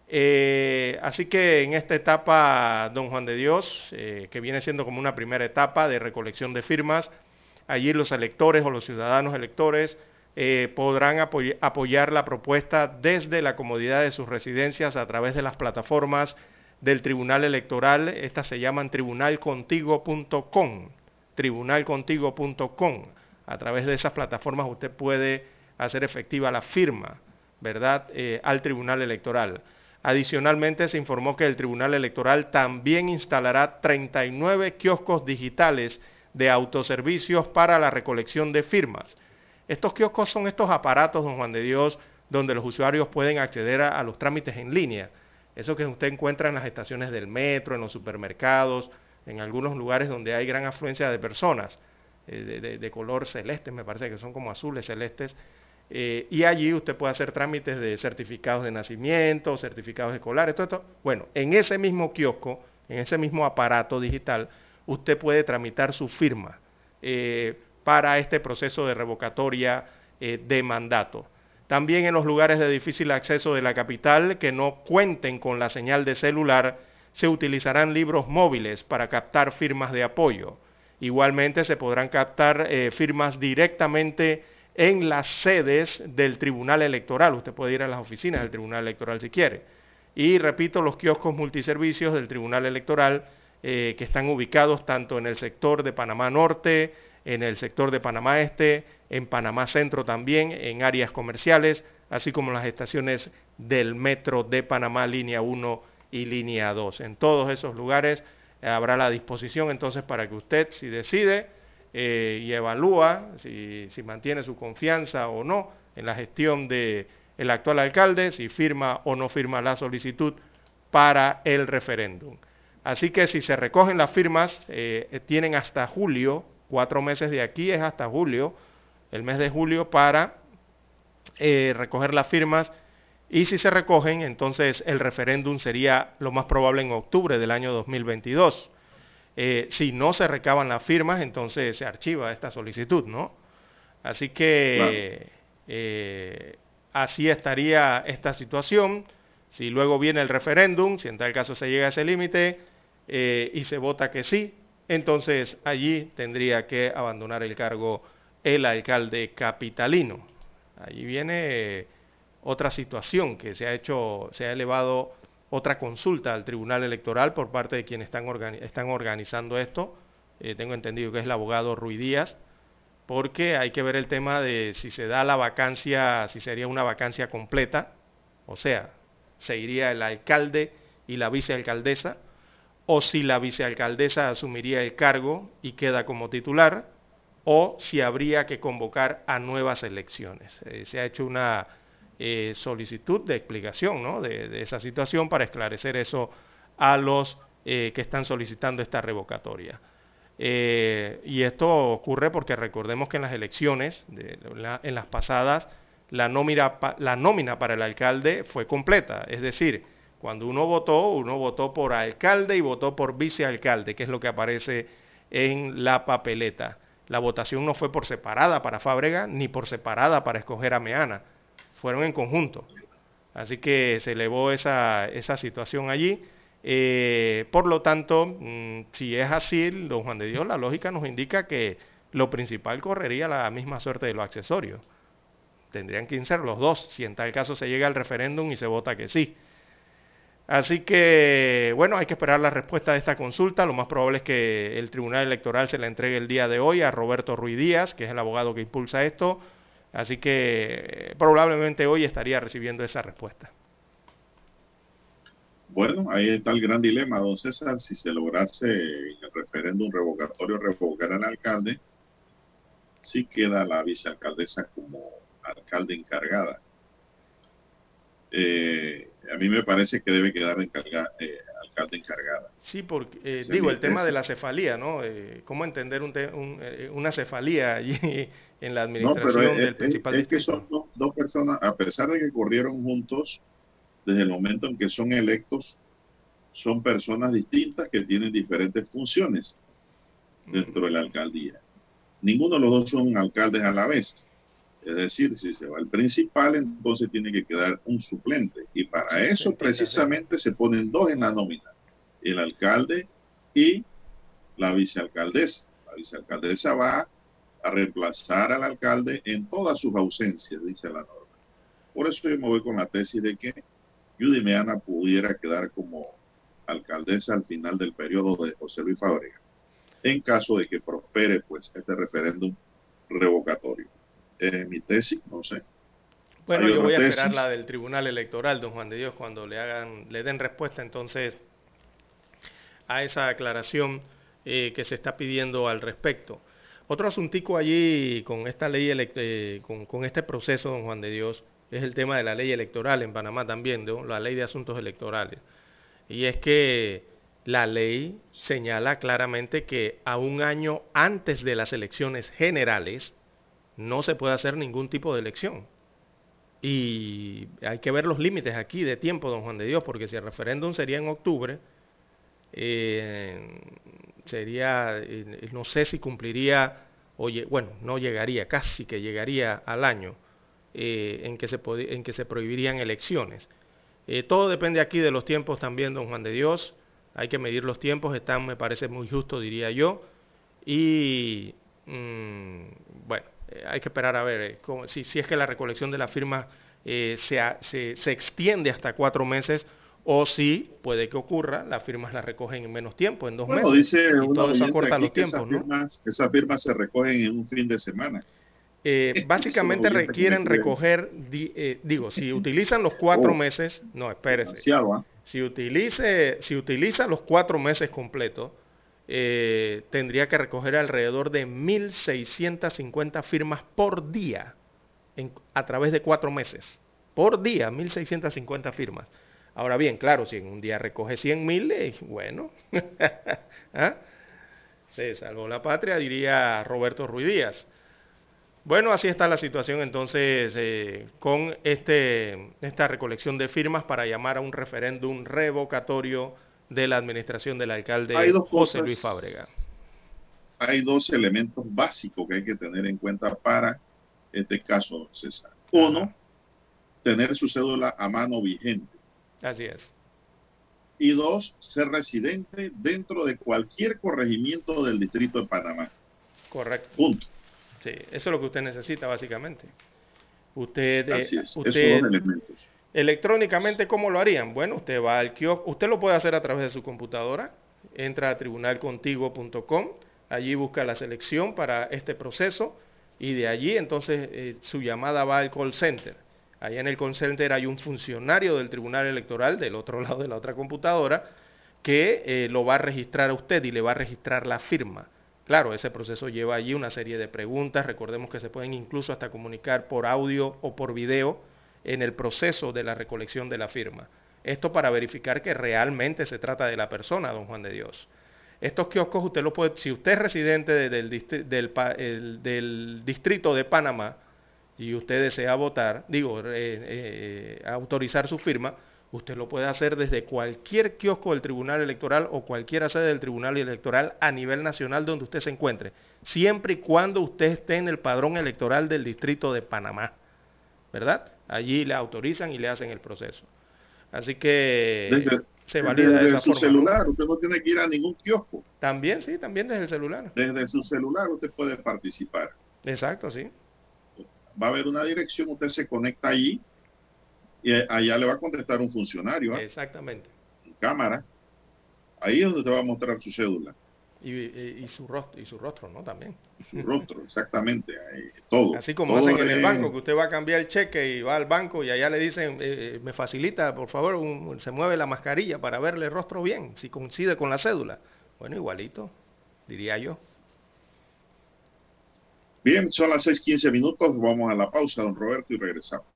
Eh, así que en esta etapa, don Juan de Dios, eh, que viene siendo como una primera etapa de recolección de firmas, allí los electores o los ciudadanos electores podrán apoyar la propuesta desde la comodidad de sus residencias a través de las plataformas del Tribunal Electoral. Estas se llaman tribunalcontigo.com. Tribunalcontigo.com. A través de esas plataformas usted puede hacer efectiva la firma, ¿verdad?, eh, al Tribunal Electoral. Adicionalmente, se informó que el Tribunal Electoral también instalará 39 kioscos digitales de autoservicios para la recolección de firmas. Estos kioscos son estos aparatos, don Juan de Dios, donde los usuarios pueden acceder a los trámites en línea eso que usted encuentra en las estaciones del metro, en los supermercados, en algunos lugares donde hay gran afluencia de personas, eh, de, color celeste, me parece que son como azules celestes, eh, y allí usted puede hacer trámites de certificados de nacimiento, certificados escolares, todo esto. Bueno, en ese mismo kiosco, en ese mismo aparato digital, usted puede tramitar su firma eh, para este proceso de revocatoria de mandato. También en los lugares de difícil acceso de la capital que no cuenten con la señal de celular, se utilizarán libros móviles para captar firmas de apoyo. Igualmente se podrán captar eh, firmas directamente en las sedes del Tribunal Electoral. Usted puede ir a las oficinas del Tribunal Electoral si quiere. Y repito, los kioscos multiservicios del Tribunal Electoral eh, que están ubicados tanto en el sector de Panamá Norte, en el sector de Panamá Este, en Panamá Centro también, en áreas comerciales, así como las estaciones del metro de Panamá, línea 1 y línea 2. En todos esos lugares habrá la disposición entonces para que usted, si decide eh, y evalúa si, mantiene su confianza o no en la gestión del el actual alcalde, si firma o no firma la solicitud para el referéndum. Así que si se recogen las firmas, eh, tienen hasta julio cuatro meses de aquí es hasta julio, el mes de julio, para eh, recoger las firmas. Y si se recogen, entonces el referéndum sería lo más probable en octubre del año 2022. Eh, si no se recaban las firmas, entonces se archiva esta solicitud, ¿no? Así que eh, así estaría esta situación. Si luego viene el referéndum, si en tal caso se llega a ese límite y se vota que sí, entonces allí tendría que abandonar el cargo el alcalde capitalino. Allí viene otra situación que se ha hecho, se ha elevado otra consulta al Tribunal Electoral por parte de quienes están, están organizando esto. Eh, tengo entendido que es el abogado Ruiz Díaz, porque hay que ver el tema de si se da la vacancia, si sería una vacancia completa, o sea, se iría el alcalde y la vicealcaldesa, o si la vicealcaldesa asumiría el cargo y queda como titular, o si habría que convocar a nuevas elecciones. Eh, se ha hecho una eh, solicitud de explicación ¿no? de, esa situación para esclarecer eso a los eh, que están solicitando esta revocatoria. y esto ocurre porque recordemos que en las elecciones, en las pasadas, la nómina, la nómina para el alcalde fue completa, es decir, cuando uno votó, uno votó por alcalde y votó por vicealcalde, que es lo que aparece en la papeleta. La votación no fue por separada para Fábrega ni por separada para escoger a Meana, fueron en conjunto. Así que se elevó esa, situación allí. Eh, por lo tanto, mm, si es así, don Juan de Dios, la lógica nos indica que lo principal correría la misma suerte de los accesorios. Tendrían que ser los dos, si en tal caso se llega al referéndum y se vota que sí. Así que, bueno, hay que esperar la respuesta de esta consulta. Lo más probable es que el Tribunal Electoral se la entregue el día de hoy a Roberto Ruiz Díaz, que es el abogado que impulsa esto. Así que probablemente hoy estaría recibiendo esa respuesta. Bueno, ahí está el gran dilema, don César. Si se lograse el referéndum revocatorio revocar al alcalde, sí queda la vicealcaldesa como alcalde encargada. Eh, a mí me parece que debe quedar encargada, eh, encargada. Sí, porque eh, digo, el tema de la cefalía, ¿no? ¿Cómo entender una cefalía allí [laughs] en la administración del principal es, que son dos, personas, a pesar de que corrieron juntos, desde el momento en que son electos, son personas distintas que tienen diferentes funciones dentro de la alcaldía. Ninguno de los dos son alcaldes a la vez. Es decir, si se va el principal, entonces tiene que quedar un suplente. Y para eso precisamente se ponen dos en la nómina, el alcalde y la vicealcaldesa. La vicealcaldesa va a reemplazar al alcalde en todas sus ausencias, dice la norma. Por eso yo me voy con la tesis de que Judy Meana pudiera quedar como alcaldesa al final del periodo de José Luis Fábrega, en caso de que prospere pues este referéndum revocatorio mi tesis, no sé. Bueno, yo voy a esperar la del Tribunal Electoral, don Juan de Dios, cuando le hagan, le den respuesta entonces a esa aclaración eh, que se está pidiendo al respecto. Otro asuntico allí con esta ley, eh, con, este proceso, don Juan de Dios, es el tema de la ley electoral en Panamá también, la ley de asuntos electorales. Y es que la ley señala claramente que a un año antes de las elecciones generales, no se puede hacer ningún tipo de elección. Y hay que ver los límites aquí de tiempo, don Juan de Dios, porque si el referéndum sería en octubre, eh, sería, eh, no sé si cumpliría, oye, bueno, no llegaría, casi que llegaría al año eh, en, que se en que se prohibirían elecciones. todo depende aquí de los tiempos también, don Juan de Dios. Hay que medir los tiempos, están, me parece muy justo, diría yo. Y mm, bueno, eh, hay que esperar a ver eh, si, es que la recolección de la firma eh, se, se, extiende hasta cuatro meses o si puede que ocurra, las firmas las recogen en menos tiempo, en dos meses. Dice y todo eso acorta los tiempos. Esas firmas, se recogen en un fin de semana. [laughs] básicamente requieren recoger, digo, si utilizan los cuatro oh. meses, no, espérese. ¿ah? Si, utilice, si utiliza los cuatro meses completos, eh, tendría que recoger alrededor de 1.650 firmas por día a través de cuatro meses. Por día, 1.650 firmas. Ahora bien, claro, si en un día recoge 100.000, eh, bueno, [laughs] ¿Ah? se salvó la patria, diría Roberto Ruiz Díaz. Bueno, así está la situación entonces eh, con este, esta recolección de firmas para llamar a un referéndum revocatorio de la administración del alcalde José Luis Fábrega. Hay dos elementos básicos que hay que tener en cuenta para este caso, César. Uno, tener su cédula a mano vigente. Así es. Y dos, ser residente dentro de cualquier corregimiento del distrito de Panamá. Correcto. Punto. Sí, eso es lo que usted necesita básicamente. Usted, eh, Así es, esos dos elementos. Electrónicamente, ¿cómo lo harían? Bueno, usted va al kiosco, usted lo puede hacer a través de su computadora, entra a tribunalcontigo.com, allí busca la selección para este proceso y de allí entonces eh, su llamada va al call center. Allá en el call hay un funcionario del Tribunal Electoral del otro [laughs] lado de la otra computadora que eh, lo va a registrar a usted y le va a registrar la firma. Claro, ese proceso lleva allí una serie de preguntas. Recordemos que se pueden incluso hasta comunicar por audio o por video en el proceso de la recolección de la firma. Esto para verificar que realmente se trata de la persona, don Juan de Dios. Estos kioscos usted lo puede, si usted es residente del, distrito de Panamá y usted desea votar, digo, eh, eh, autorizar su firma, usted lo puede hacer desde cualquier kiosco del Tribunal Electoral o cualquier sede del Tribunal Electoral a nivel nacional donde usted se encuentre, siempre y cuando usted esté en el padrón electoral del distrito de Panamá, ¿verdad? Allí le autorizan y le hacen el proceso. Así que se valida desde su celular, usted no tiene que ir a ningún kiosco. También, sí, también desde el celular. Desde su celular usted puede participar. Exacto, sí. Va a haber una dirección, usted se conecta allí y allá le va a contestar un funcionario. ¿ah? Exactamente. En cámara. Ahí es donde te va a mostrar su cédula. Y, su rostro, y su rostro, ¿no? También. Su rostro, exactamente. todo. Así como hacen en el banco, que usted va a cambiar el cheque y va al banco y allá le dicen, eh, eh, me facilita, por favor, se mueve la mascarilla para verle el rostro bien, si coincide con la cédula. Bueno, igualito, diría yo. Bien, son las 6:15 minutos, vamos a la pausa, don Roberto, y regresamos.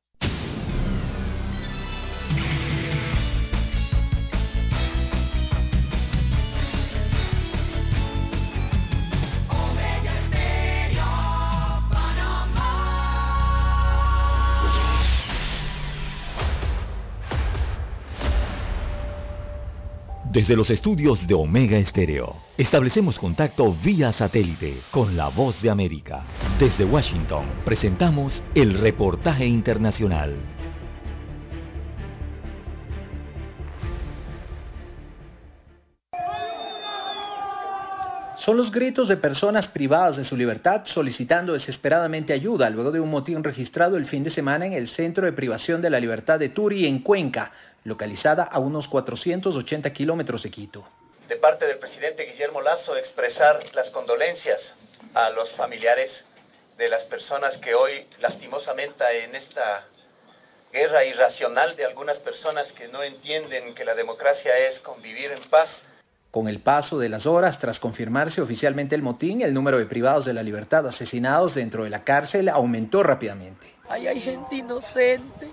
Desde los estudios de Omega Estéreo, establecemos contacto vía satélite con la voz de América. Desde Washington, presentamos el reportaje internacional. Son los gritos de personas privadas de su libertad solicitando desesperadamente ayuda luego de un motín registrado el fin de semana en el Centro de Privación de la Libertad de Turi, en Cuenca, localizada a unos 480 kilómetros de Quito. De parte del presidente Guillermo Lazo, expresar las condolencias a los familiares de las personas que hoy lastimosamente en esta guerra irracional de algunas personas que no entienden que la democracia es convivir en paz. Con el paso de las horas, tras confirmarse oficialmente el motín, el número de privados de la libertad asesinados dentro de la cárcel aumentó rápidamente. hay gente inocente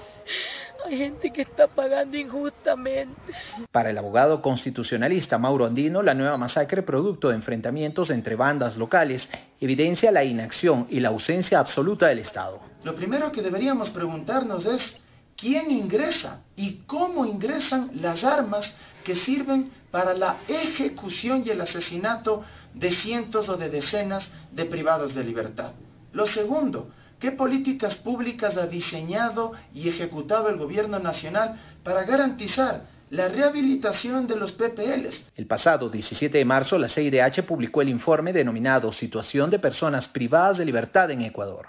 hay gente que está pagando injustamente. Para el abogado constitucionalista Mauro Andino, la nueva masacre producto de enfrentamientos entre bandas locales evidencia la inacción y la ausencia absoluta del Estado. Lo primero que deberíamos preguntarnos es quién ingresa y cómo ingresan las armas que sirven para la ejecución y el asesinato de cientos o de decenas de privados de libertad. Lo segundo, ¿Qué políticas públicas ha diseñado y ejecutado el gobierno nacional para garantizar la rehabilitación de los PPLs. El pasado 17 de marzo, la CIDH publicó el informe denominado Situación de Personas Privadas de Libertad en Ecuador,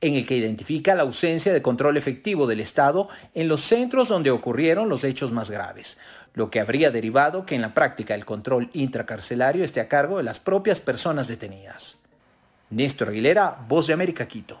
en el que identifica la ausencia de control efectivo del Estado en los centros donde ocurrieron los hechos más graves, lo que habría derivado que en la práctica el control intracarcelario esté a cargo de las propias personas detenidas. Néstor Aguilera, Voz de América, Quito.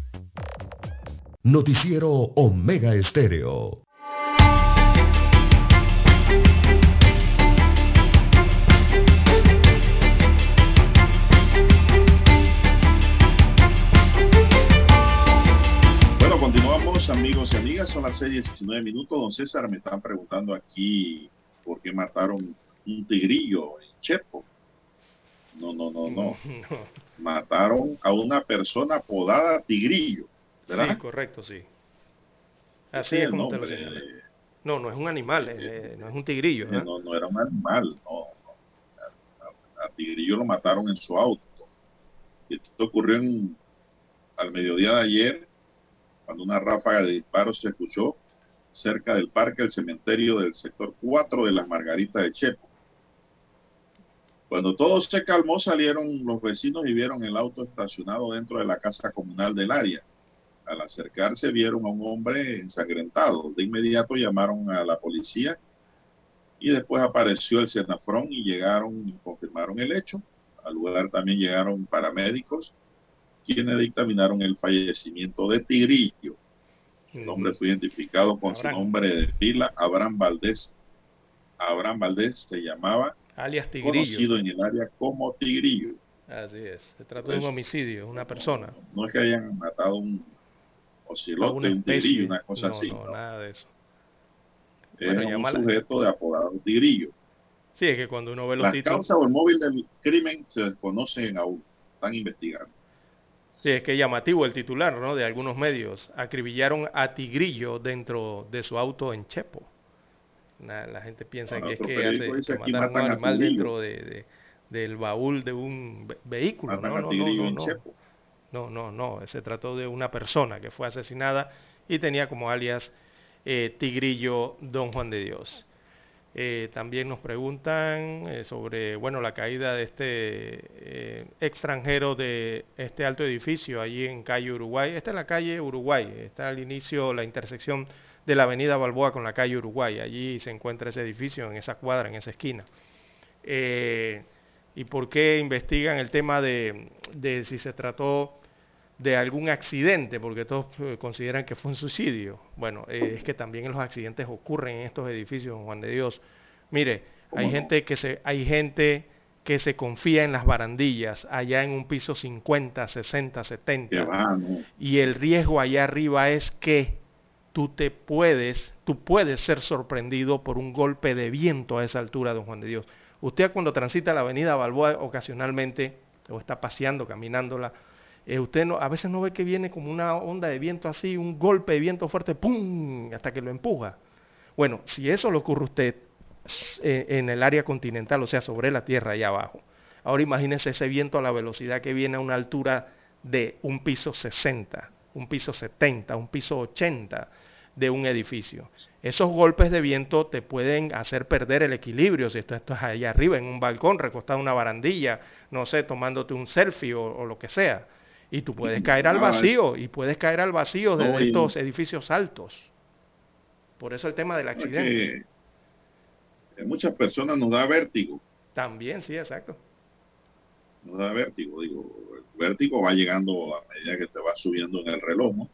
Noticiero Omega Estéreo. Bueno, continuamos amigos y amigas, son las 6 y 19 minutos. Don César, me están preguntando aquí por qué mataron un tigrillo en Chepo. No, no, no, no. [laughs] no. Mataron a una persona apodada tigrillo ¿verdad? Sí, correcto, sí. Así es, como te lo No, no es un animal, eh, no es un tigrillo. ¿eh? No, no era un animal, no. A, tigrillo lo mataron en su auto. Esto ocurrió al mediodía de ayer, cuando una ráfaga de disparos se escuchó cerca del parque del cementerio del sector 4 de las Margaritas de Chepo. Cuando todo se calmó, salieron los vecinos y vieron el auto estacionado dentro de la casa comunal del área. Al acercarse vieron a un hombre ensangrentado. De inmediato llamaron a la policía y después apareció el Senafrón y llegaron y confirmaron el hecho. Al lugar también llegaron paramédicos quienes dictaminaron el fallecimiento de Tigrillo. El hombre fue identificado con su nombre de pila, Abraham Valdés. Abraham Valdés se llamaba, alias Tigrillo. conocido en el área como Tigrillo. Así es, se trata de un pues, homicidio, una persona. No, es que hayan matado un un tigrillo, una cosa así. No, nada de eso. Es un sujeto de apodado Tigrillo. Sí, es que cuando uno ve los Las títulos... causas o el móvil del crimen se desconocen aún, están investigando. Sí, es que llamativo el titular ¿no? de algunos medios. Acribillaron a Tigrillo dentro de su auto en Chepo. La, gente piensa que es que, hace, que mataron un animal dentro de, del baúl de un vehículo. no, no, no, no, no, no, no. Se trató de una persona que fue asesinada y tenía como alias eh, Tigrillo Don Juan de Dios. Eh, también nos preguntan eh, sobre bueno, la caída de este eh, extranjero de este alto edificio allí en calle Uruguay. Esta es la calle Uruguay, está al inicio la intersección de la avenida Balboa con la calle Uruguay. Allí se encuentra ese edificio, en esa cuadra, en esa esquina. ¿Y por qué investigan el tema de, de si se trató de algún accidente, porque todos consideran que fue un suicidio. Bueno, es que también los accidentes ocurren en estos edificios, Juan de Dios. Mire, hay gente que se, hay gente que se confía en las barandillas, allá en un piso 50, 60, 70. Y el riesgo allá arriba es que tú te puedes, tú puedes ser sorprendido por un golpe de viento a esa altura, don Juan de Dios. Usted cuando transita la avenida Balboa ocasionalmente, o está paseando, caminándola, eh, usted no, a veces no ve que viene como una onda de viento así, un golpe de viento fuerte, ¡pum!, hasta que lo empuja. Bueno, si eso le ocurre a usted eh, en el área continental, o sea, sobre la tierra allá abajo, ahora imagínense ese viento a la velocidad que viene a una altura de un piso 60, un piso 70, un piso 80 de un edificio. Esos golpes de viento te pueden hacer perder el equilibrio si tú estás allá arriba en un balcón, recostado en una barandilla, no sé, tomándote un selfie o lo que sea y tú puedes caer al vacío, y puedes caer al vacío de estos edificios altos. Por eso el tema del accidente. muchas personas nos da vértigo. También, sí, exacto. Nos da vértigo, digo, el vértigo va llegando a medida que te va subiendo en el reloj, ¿no?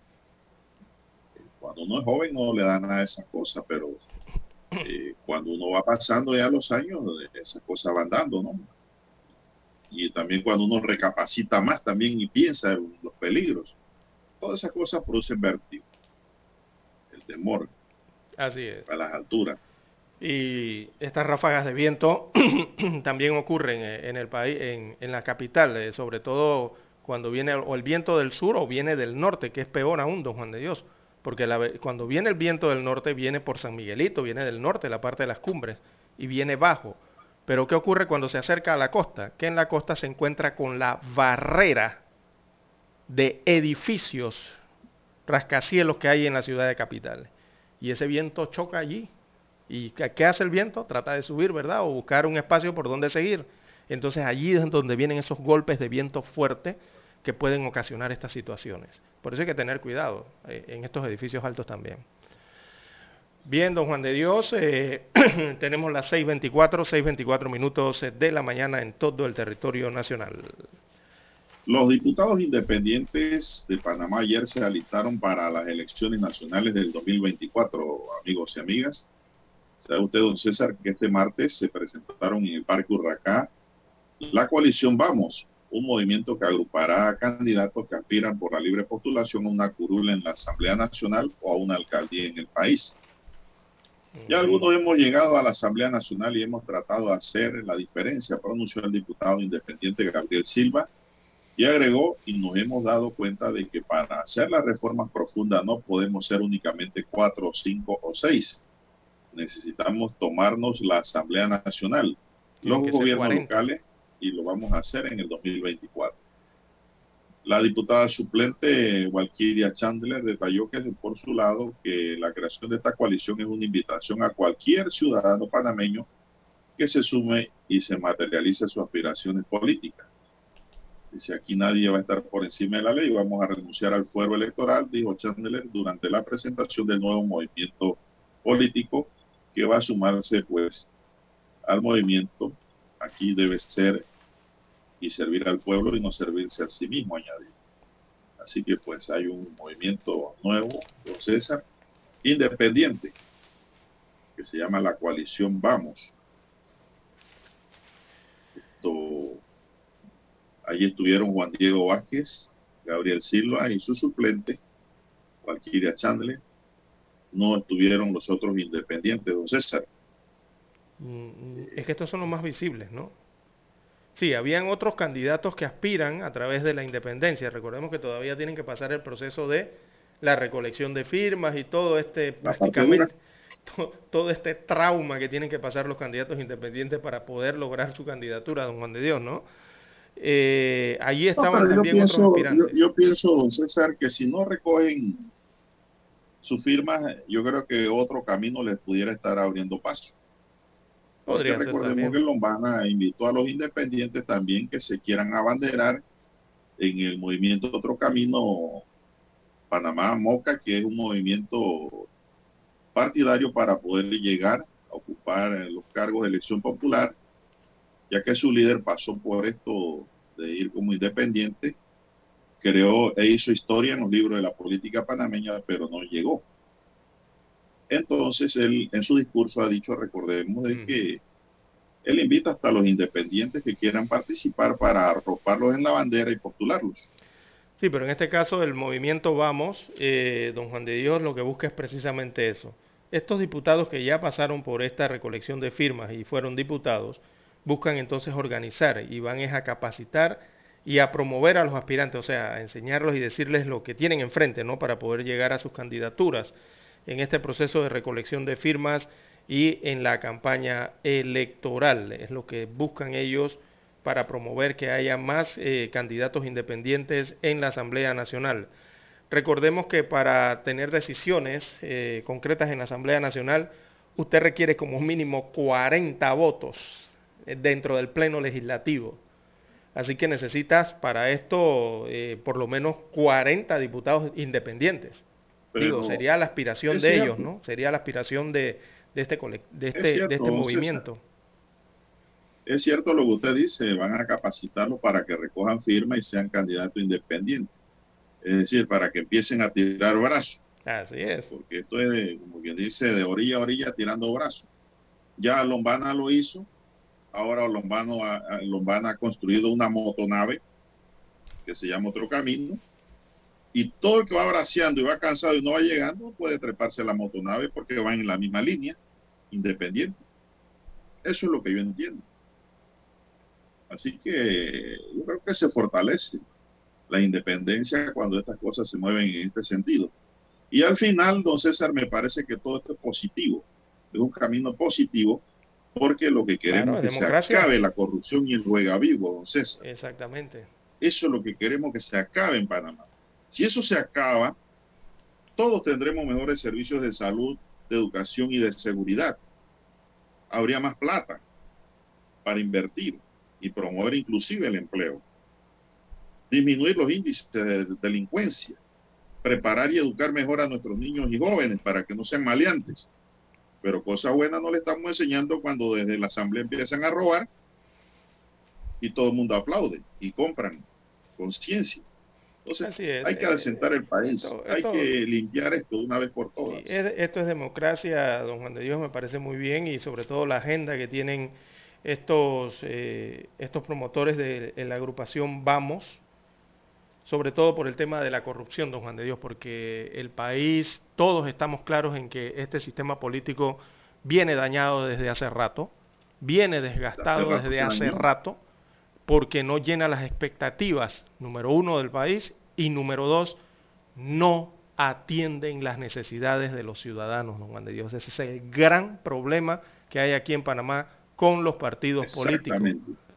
Cuando uno es joven no le da nada de esas cosas, pero eh, cuando uno va pasando ya los años, esas cosas van dando, ¿no? Y también cuando uno recapacita más también y piensa en los peligros. Todas esas cosas producen vértigo, el temor Así es. a las alturas. Y estas ráfagas de viento [clears throat] también ocurren eh, en el país, en, la capital, eh, sobre todo cuando viene o el viento del sur o viene del norte, que es peor aún, don Juan de Dios, porque cuando viene el viento del norte viene por San Miguelito, viene del norte, la parte de las cumbres, y viene bajo pero ¿qué ocurre cuando se acerca a la costa? Que en la costa se encuentra con la barrera de edificios rascacielos que hay en la ciudad de capital. Y ese viento choca allí. ¿Y qué hace el viento? Trata de subir, ¿verdad? O buscar un espacio por donde seguir. Entonces allí es donde vienen esos golpes de viento fuerte que pueden ocasionar estas situaciones. Por eso hay que tener cuidado eh, en estos edificios altos también. Bien, don Juan de Dios, eh, [clears throat] tenemos las 6.24, 6.24 minutos de la mañana en todo el territorio nacional. Los diputados independientes de Panamá ayer se alistaron para las elecciones nacionales del 2024, amigos y amigas. Sabe usted, don César, que este martes se presentaron en el Parque Urracá la coalición Vamos un movimiento que agrupará a candidatos que aspiran por la libre postulación a una curula en la Asamblea Nacional o a una alcaldía en el país. Ya algunos hemos llegado a la Asamblea Nacional y hemos tratado de hacer la diferencia, pronunció el diputado independiente Gabriel Silva, y agregó, y nos hemos dado cuenta de que para hacer las reformas profundas no podemos ser únicamente cuatro, cinco o seis. Necesitamos tomarnos la Asamblea Nacional, los gobiernos locales y lo vamos a hacer en el 2024. La diputada suplente Walkiria Chandler detalló que por su lado que la creación de esta coalición es una invitación a cualquier ciudadano panameño que se sume y se materialice sus aspiraciones políticas. Dice, aquí nadie va a estar por encima de la ley, vamos a renunciar al fuero electoral, dijo Chandler durante la presentación del nuevo movimiento político que va a sumarse pues al movimiento aquí debe ser y servir al pueblo y no servirse a sí mismo, añadió. Así que pues hay un movimiento nuevo, don César, independiente, que se llama la coalición Vamos. Esto, allí estuvieron Juan Diego Vázquez, Gabriel Silva y su suplente, Valquiria Chandler. No estuvieron los otros independientes, don César. Mm, es que estos son los más visibles, ¿no? Sí, habían otros candidatos que aspiran a través de la independencia. Recordemos que todavía tienen que pasar el proceso de la recolección de firmas y todo este, prácticamente, [laughs] todo, este trauma que tienen que pasar los candidatos independientes para poder lograr su candidatura, don Juan de Dios, ¿no? Eh, allí estaban también otros aspirantes. Yo, yo, pienso, don César, que si no recogen sus firmas, yo creo que otro camino les pudiera estar abriendo paso. Podría recordemos que Lombana invitó a los independientes también que se quieran abanderar en el movimiento Otro Camino Panamá Moca, que es un movimiento partidario para poder llegar a ocupar los cargos de elección popular, ya que su líder pasó por esto de ir como independiente, creó e hizo historia en los libros de la política panameña, pero no llegó. Entonces, él en su discurso ha dicho, recordemos, de que él invita hasta a los independientes que quieran participar para arroparlos en la bandera y postularlos. Sí, pero en este caso el movimiento Vamos, eh, don Juan de Dios, lo que busca es precisamente eso. Estos diputados que ya pasaron por esta recolección de firmas y fueron diputados, buscan entonces organizar y van a capacitar y a promover a los aspirantes, o sea, a enseñarlos y decirles lo que tienen enfrente, ¿no? Para poder llegar a sus candidaturas en este proceso de recolección de firmas y en la campaña electoral. Es lo que buscan ellos para promover que haya más eh, candidatos independientes en la Asamblea Nacional. Recordemos que para tener decisiones eh, concretas en la Asamblea Nacional, usted requiere como mínimo 40 votos eh, dentro del Pleno Legislativo. Así que necesitas para esto por lo menos 40 diputados independientes. Digo, sería la aspiración de ellos, ¿no? Sería la aspiración de, este, de este, de este movimiento. Es cierto lo que usted dice, van a capacitarlos para que recojan firma y sean candidatos independientes. Es decir, para que empiecen a tirar brazos. Así es. Porque esto es, como quien dice, de orilla a orilla tirando brazos. Ya Lombana lo hizo, ahora Lombano Lombana ha construido una motonave que se llama Otro Camino, y todo el que va braceando y va cansado y no va llegando puede treparse a la motonave porque van en la misma línea, independiente. Eso es lo que yo entiendo. Así que yo creo que se fortalece la independencia cuando estas cosas se mueven en este sentido. Y al final, don César, me parece que todo esto es positivo, es un camino positivo, porque lo que queremos es que se acabe la corrupción y el ruega vivo, don César. Exactamente. Eso es lo que queremos que se acabe en Panamá. Si eso se acaba, todos tendremos mejores servicios de salud, de educación y de seguridad. Habría más plata para invertir y promover inclusive el empleo. Disminuir los índices de delincuencia. Preparar y educar mejor a nuestros niños y jóvenes para que no sean maleantes. Pero cosa buena no le estamos enseñando cuando desde la asamblea empiezan a robar y todo el mundo aplaude y compran conciencia hay que asentar el país, hay que limpiar esto una vez por todas. esto es democracia, don Juan de Dios, me parece muy bien y sobre todo la agenda que tienen estos, eh, estos promotores de la agrupación Vamos, sobre todo por el tema de la corrupción, don Juan de Dios, porque el país, todos estamos claros en que este sistema político viene dañado desde hace rato, viene desgastado desde hace rato, porque no llena las expectativas, número uno, del país, y número dos, no atienden las necesidades de los ciudadanos, don Juan de Dios. Ese es el gran problema que hay aquí en Panamá con los partidos políticos.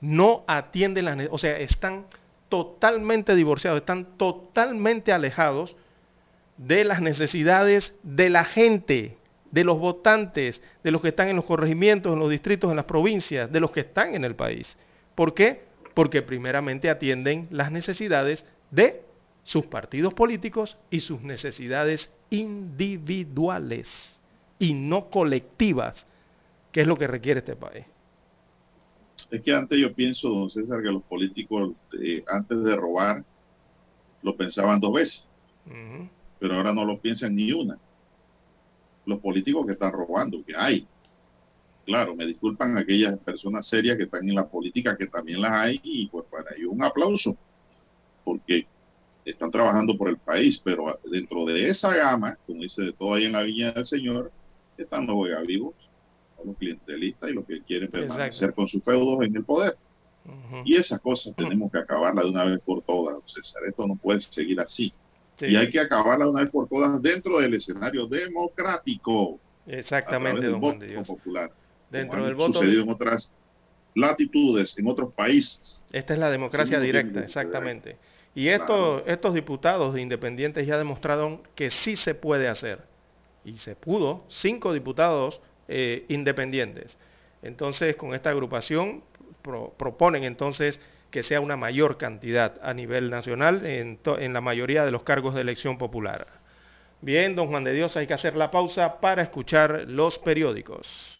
No atienden las necesidades, o sea, están totalmente divorciados, están totalmente alejados de las necesidades de la gente, de los votantes, de los que están en los corregimientos, en los distritos, en las provincias, de los que están en el país. ¿Por qué? Porque primeramente atienden las necesidades de sus partidos políticos y sus necesidades individuales y no colectivas, que es lo que requiere este país. Es que antes yo pienso, don César, que los políticos eh, antes de robar lo pensaban dos veces, pero ahora no lo piensan ni una. Los políticos que están robando, que hay. Claro, me disculpan aquellas personas serias que están en la política, que también las hay, y pues para ellos un aplauso, porque están trabajando por el país, pero dentro de esa gama, como dice todo ahí en la viña del Señor, están los vivos, los clientelistas y los que quieren permanecer con sus feudos en el poder. Y esas cosas tenemos que acabarlas de una vez por todas, César. Esto no puede seguir así. Y hay que acabarla de una vez por todas dentro del escenario democrático. Exactamente, don voto popular. Dentro del voto. sucedido en otras latitudes, en otros países. Esta es la democracia directa, exactamente. Y estos, estos diputados independientes ya demostraron que sí se puede hacer. Y se pudo, cinco diputados eh, independientes. Entonces, con esta agrupación proponen entonces que sea una mayor cantidad a nivel nacional en, en la mayoría de los cargos de elección popular. Bien, don Juan de Dios, hay que hacer la pausa para escuchar los periódicos.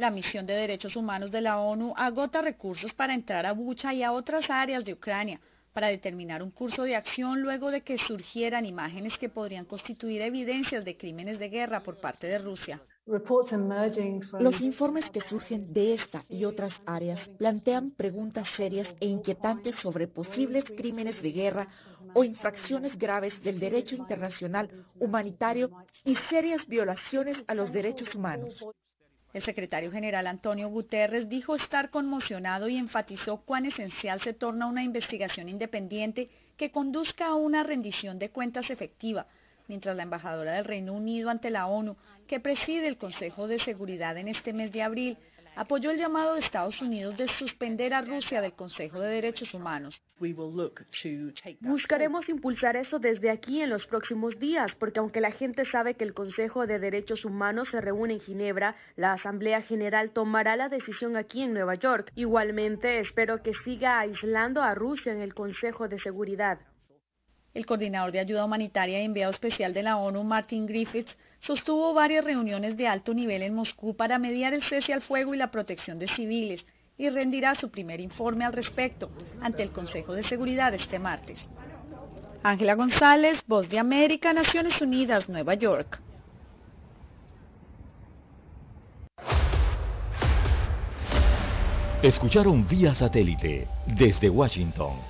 La misión de derechos humanos de la ONU agota recursos para entrar a Bucha y a otras áreas de Ucrania para determinar un curso de acción luego de que surgieran imágenes que podrían constituir evidencias de crímenes de guerra por parte de Rusia. Los informes que surgen de esta y otras áreas plantean preguntas serias e inquietantes sobre posibles crímenes de guerra o infracciones graves del derecho internacional humanitario y serias violaciones a los derechos humanos. El secretario general Antonio Guterres dijo estar conmocionado y enfatizó cuán esencial se torna una investigación independiente que conduzca a una rendición de cuentas efectiva, mientras la embajadora del Reino Unido ante la ONU, que preside el Consejo de Seguridad en este mes de abril, apoyó el llamado de Estados Unidos de suspender a Rusia del Consejo de Derechos Humanos. Buscaremos impulsar eso desde aquí en los próximos días, porque aunque la gente sabe que el Consejo de Derechos Humanos se reúne en Ginebra, la Asamblea General tomará la decisión aquí en Nueva York. Igualmente, espero que siga aislando a Rusia en el Consejo de Seguridad. El coordinador de ayuda humanitaria y enviado especial de la ONU, Martin Griffiths, sostuvo varias reuniones de alto nivel en Moscú para mediar el cese al fuego y la protección de civiles y rendirá su primer informe al respecto ante el Consejo de Seguridad este martes. Ángela González, Voz de América, Naciones Unidas, Nueva York. Escucharon vía satélite desde Washington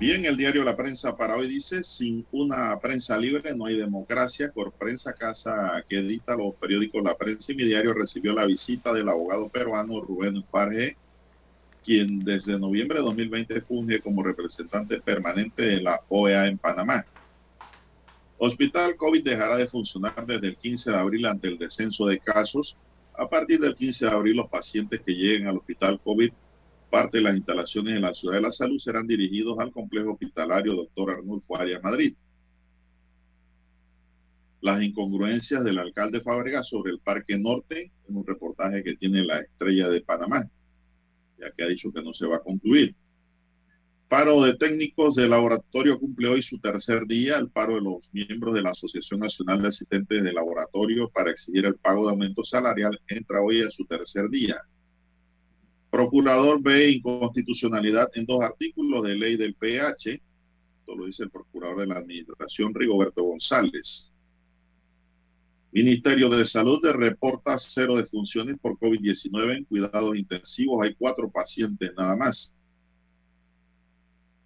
Bien, el diario La Prensa para hoy dice, sin una prensa libre no hay democracia. Por prensa casa que edita los periódicos La Prensa y mi diario recibió la visita del abogado peruano Rubén Farge, quien desde noviembre de 2020 funge como representante permanente de la OEA en Panamá. Hospital COVID dejará de funcionar desde el 15 de abril ante el descenso de casos. A partir del 15 de abril, los pacientes que lleguen al Hospital COVID Parte de las instalaciones en la Ciudad de la Salud serán dirigidos al complejo hospitalario Dr. Arnulfo Arias Madrid. Las incongruencias del alcalde Fábregas sobre el Parque Norte, en un reportaje que tiene la estrella de Panamá, ya que ha dicho que no se va a concluir. Paro de técnicos de laboratorio cumple hoy su tercer día. El paro de los miembros de la Asociación Nacional de Asistentes de Laboratorio para exigir el pago de aumento salarial entra hoy en su tercer día. Procurador ve inconstitucionalidad en dos artículos de ley del PH. Esto lo dice el procurador de la Administración, Rigoberto González. Ministerio de Salud reporta cero defunciones por COVID-19 en cuidados intensivos. Hay cuatro pacientes nada más.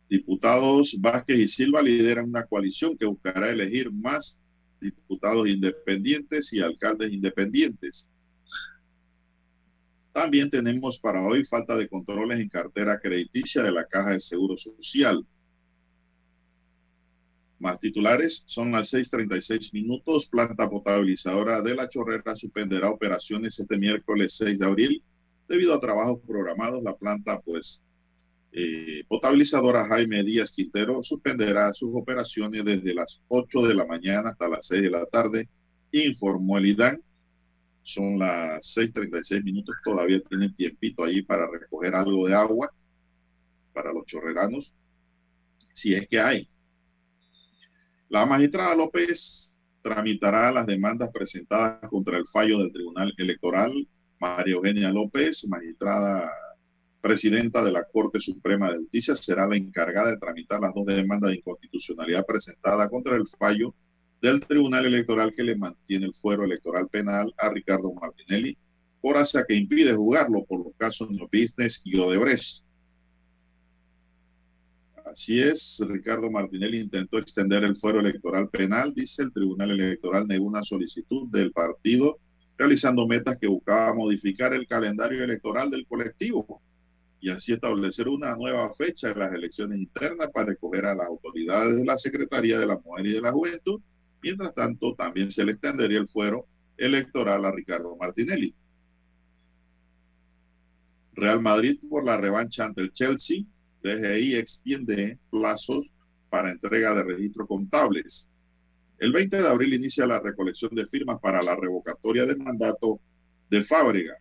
Diputados Vázquez y Silva lideran una coalición que buscará elegir más diputados independientes y alcaldes independientes. También tenemos para hoy falta de controles en cartera crediticia de la Caja de Seguro Social. Más titulares, son las 6.36 minutos. Planta potabilizadora de la Chorrera suspenderá operaciones este miércoles 6 de abril. Debido a trabajos programados, la planta, pues, eh, potabilizadora Jaime Díaz Quintero suspenderá sus operaciones desde las 8 de la mañana hasta las 6 de la tarde, informó el IDAN. Son las 6:36 minutos, todavía tienen tiempito ahí para recoger algo de agua para los chorreranos, si es que hay. La magistrada López tramitará las demandas presentadas contra el fallo del Tribunal Electoral. María Eugenia López, magistrada presidenta de la Corte Suprema de Justicia, será la encargada de tramitar las dos demandas de inconstitucionalidad presentadas contra el fallo del Tribunal Electoral que le mantiene el fuero electoral penal a Ricardo Martinelli por hacia que impide jugarlo por los casos de Business y Odebrecht. Así es, Ricardo Martinelli intentó extender el fuero electoral penal, dice el Tribunal Electoral negó una solicitud del partido realizando metas que buscaba modificar el calendario electoral del colectivo y así establecer una nueva fecha en las elecciones internas para recoger a las autoridades de la Secretaría de la Mujer y de la Juventud Mientras tanto, también se le extendería el fuero electoral a Ricardo Martinelli. Real Madrid por la revancha ante el Chelsea. DGI extiende plazos para entrega de registros contables. El 20 de abril inicia la recolección de firmas para la revocatoria del mandato de Fábrega.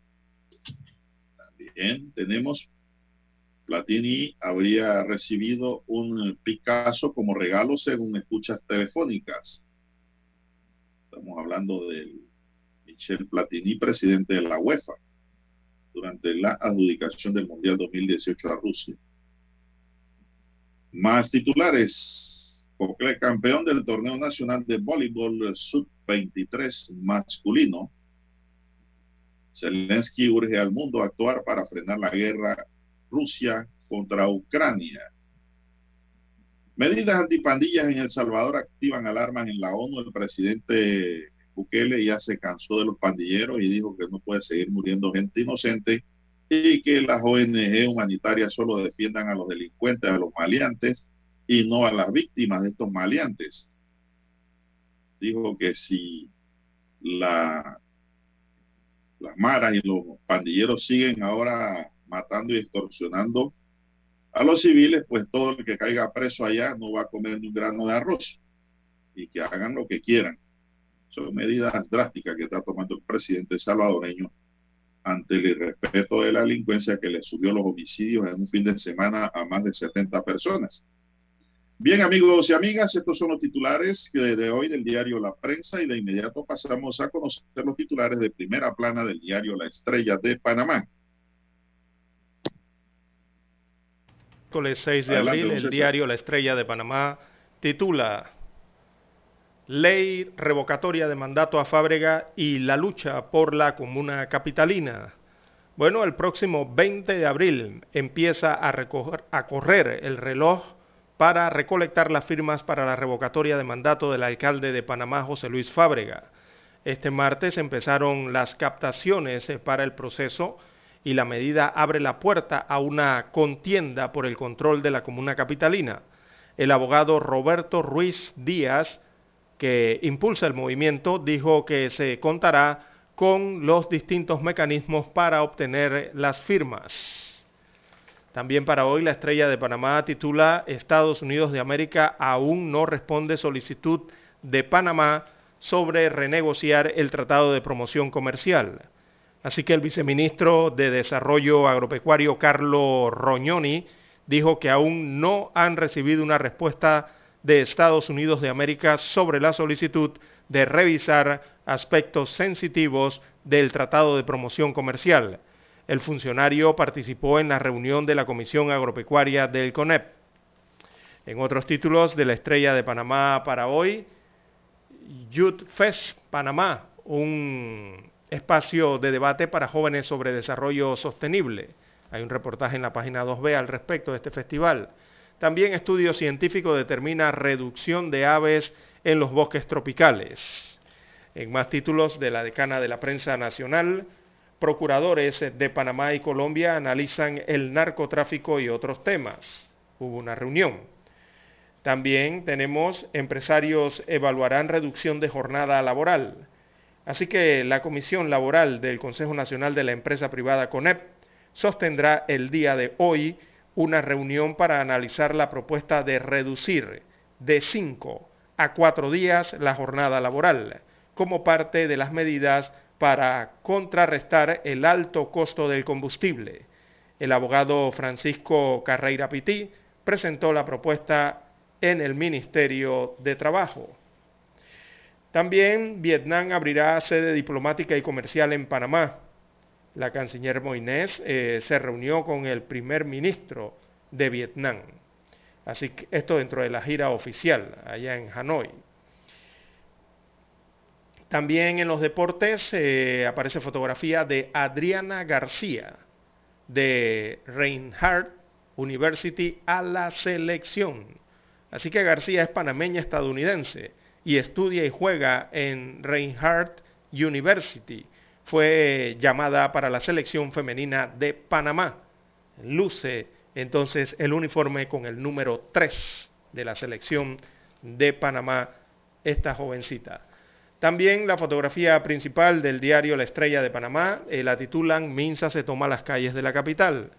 También tenemos Platini habría recibido un Picasso como regalo según escuchas telefónicas. Estamos hablando del Michel Platini, presidente de la UEFA, durante la adjudicación del Mundial 2018 a Rusia. Más titulares. Cocle, campeón del torneo nacional de voleibol sub-23 masculino. Zelensky urge al mundo a actuar para frenar la guerra Rusia contra Ucrania. Medidas antipandillas en El Salvador activan alarmas en la ONU. El presidente Bukele ya se cansó de los pandilleros y dijo que no puede seguir muriendo gente inocente y que las ONG humanitarias solo defiendan a los delincuentes, a los maleantes y no a las víctimas de estos maleantes. Dijo que si la, las maras y los pandilleros siguen ahora matando y extorsionando a los civiles, pues todo el que caiga preso allá no va a comer ni un grano de arroz y que hagan lo que quieran. Son medidas drásticas que está tomando el presidente salvadoreño ante el irrespeto de la delincuencia que le subió los homicidios en un fin de semana a más de 70 personas. Bien, amigos y amigas, estos son los titulares de hoy del diario La Prensa y de inmediato pasamos a conocer los titulares de primera plana del diario La Estrella de Panamá. Miércoles 6 de abril, el diario La Estrella de Panamá titula Ley revocatoria de mandato a Fábrega y la lucha por la comuna capitalina. Bueno, el próximo 20 de abril empieza a, a correr el reloj para recolectar las firmas para la revocatoria de mandato del alcalde de Panamá, José Luis Fábrega. Este martes empezaron las captaciones eh, para el proceso y la medida abre la puerta a una contienda por el control de la comuna capitalina. El abogado Roberto Ruiz Díaz, que impulsa el movimiento, dijo que se contará con los distintos mecanismos para obtener las firmas. También para hoy la estrella de Panamá titula Estados Unidos de América aún no responde solicitud de Panamá sobre renegociar el Tratado de Promoción Comercial. Así que el viceministro de Desarrollo Agropecuario, Carlo Roñoni, dijo que aún no han recibido una respuesta de Estados Unidos de América sobre la solicitud de revisar aspectos sensitivos del Tratado de Promoción Comercial. El funcionario participó en la reunión de la Comisión Agropecuaria del CONEP. En otros títulos de la Estrella de Panamá para hoy, Youth Fest Panamá, un espacio de debate para jóvenes sobre desarrollo sostenible. Hay un reportaje en la página 2B al respecto de este festival. También estudio científico determina reducción de aves en los bosques tropicales. En más títulos de la decana de la prensa nacional, procuradores de Panamá y Colombia analizan el narcotráfico y otros temas. Hubo una reunión. También tenemos empresarios evaluarán reducción de jornada laboral. Así que la Comisión Laboral del Consejo Nacional de la Empresa Privada CONEP sostendrá el día de hoy una reunión para analizar la propuesta de reducir de cinco a cuatro días la jornada laboral como parte de las medidas para contrarrestar el alto costo del combustible. El abogado Francisco Carreira Pití presentó la propuesta en el Ministerio de Trabajo. También Vietnam abrirá sede diplomática y comercial en Panamá. La canciller Moines eh, se reunió con el primer ministro de Vietnam. Así que esto dentro de la gira oficial allá en Hanoi. También en los deportes eh, aparece fotografía de Adriana García de Reinhardt University a la selección. Así que García es panameña estadounidense y estudia y juega en Reinhardt University. Fue llamada para la selección femenina de Panamá. Luce entonces el uniforme con el número 3 de la selección de Panamá, esta jovencita. También la fotografía principal del diario La Estrella de Panamá eh, la titulan Minsa se toma las calles de la capital.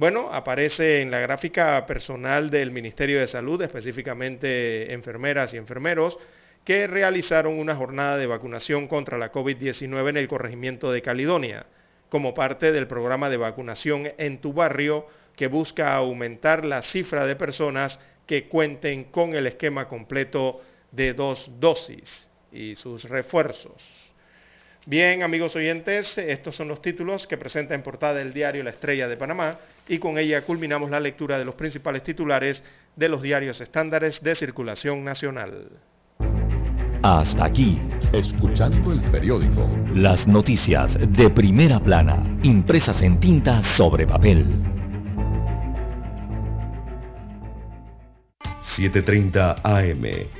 Bueno, aparece en la gráfica personal del Ministerio de Salud, específicamente enfermeras y enfermeros, que realizaron una jornada de vacunación contra la COVID-19 en el corregimiento de Caledonia, como parte del programa de vacunación en tu barrio que busca aumentar la cifra de personas que cuenten con el esquema completo de dos dosis y sus refuerzos. Bien, amigos oyentes, estos son los títulos que presenta en portada el diario La Estrella de Panamá y con ella culminamos la lectura de los principales titulares de los diarios estándares de circulación nacional. Hasta aquí, escuchando el periódico. Las noticias de primera plana, impresas en tinta sobre papel. 7.30 AM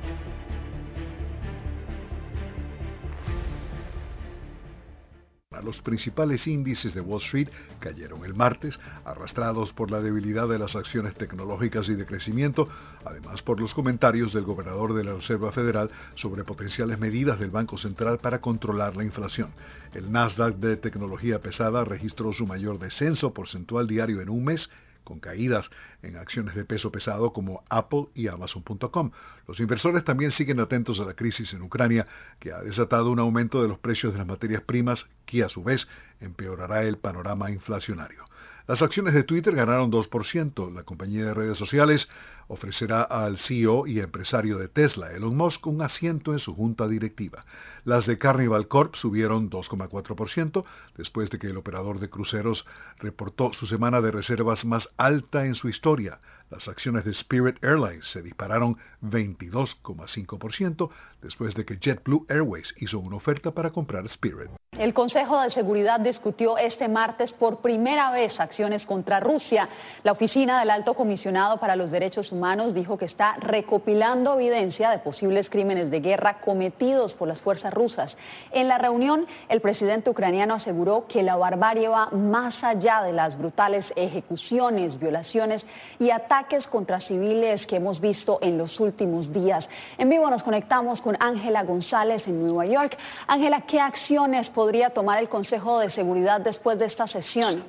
Los principales índices de Wall Street cayeron el martes, arrastrados por la debilidad de las acciones tecnológicas y de crecimiento, además por los comentarios del gobernador de la Reserva Federal sobre potenciales medidas del Banco Central para controlar la inflación. El Nasdaq de tecnología pesada registró su mayor descenso porcentual diario en un mes con caídas en acciones de peso pesado como Apple y Amazon.com. Los inversores también siguen atentos a la crisis en Ucrania, que ha desatado un aumento de los precios de las materias primas, que a su vez empeorará el panorama inflacionario. Las acciones de Twitter ganaron 2%. La compañía de redes sociales ofrecerá al CEO y empresario de Tesla, Elon Musk, un asiento en su junta directiva. Las de Carnival Corp subieron 2,4% después de que el operador de cruceros reportó su semana de reservas más alta en su historia. Las acciones de Spirit Airlines se dispararon 22,5% después de que JetBlue Airways hizo una oferta para comprar Spirit. El Consejo de Seguridad discutió este martes por primera vez acciones contra Rusia. La Oficina del Alto Comisionado para los Derechos Humanos dijo que está recopilando evidencia de posibles crímenes de guerra cometidos por las fuerzas rusas. En la reunión, el presidente ucraniano aseguró que la barbarie va más allá de las brutales ejecuciones, violaciones y ataques contra civiles que hemos visto en los últimos días. En vivo nos conectamos con Ángela González en Nueva York. Ángela, ¿qué acciones podría tomar el Consejo de Seguridad después de esta sesión?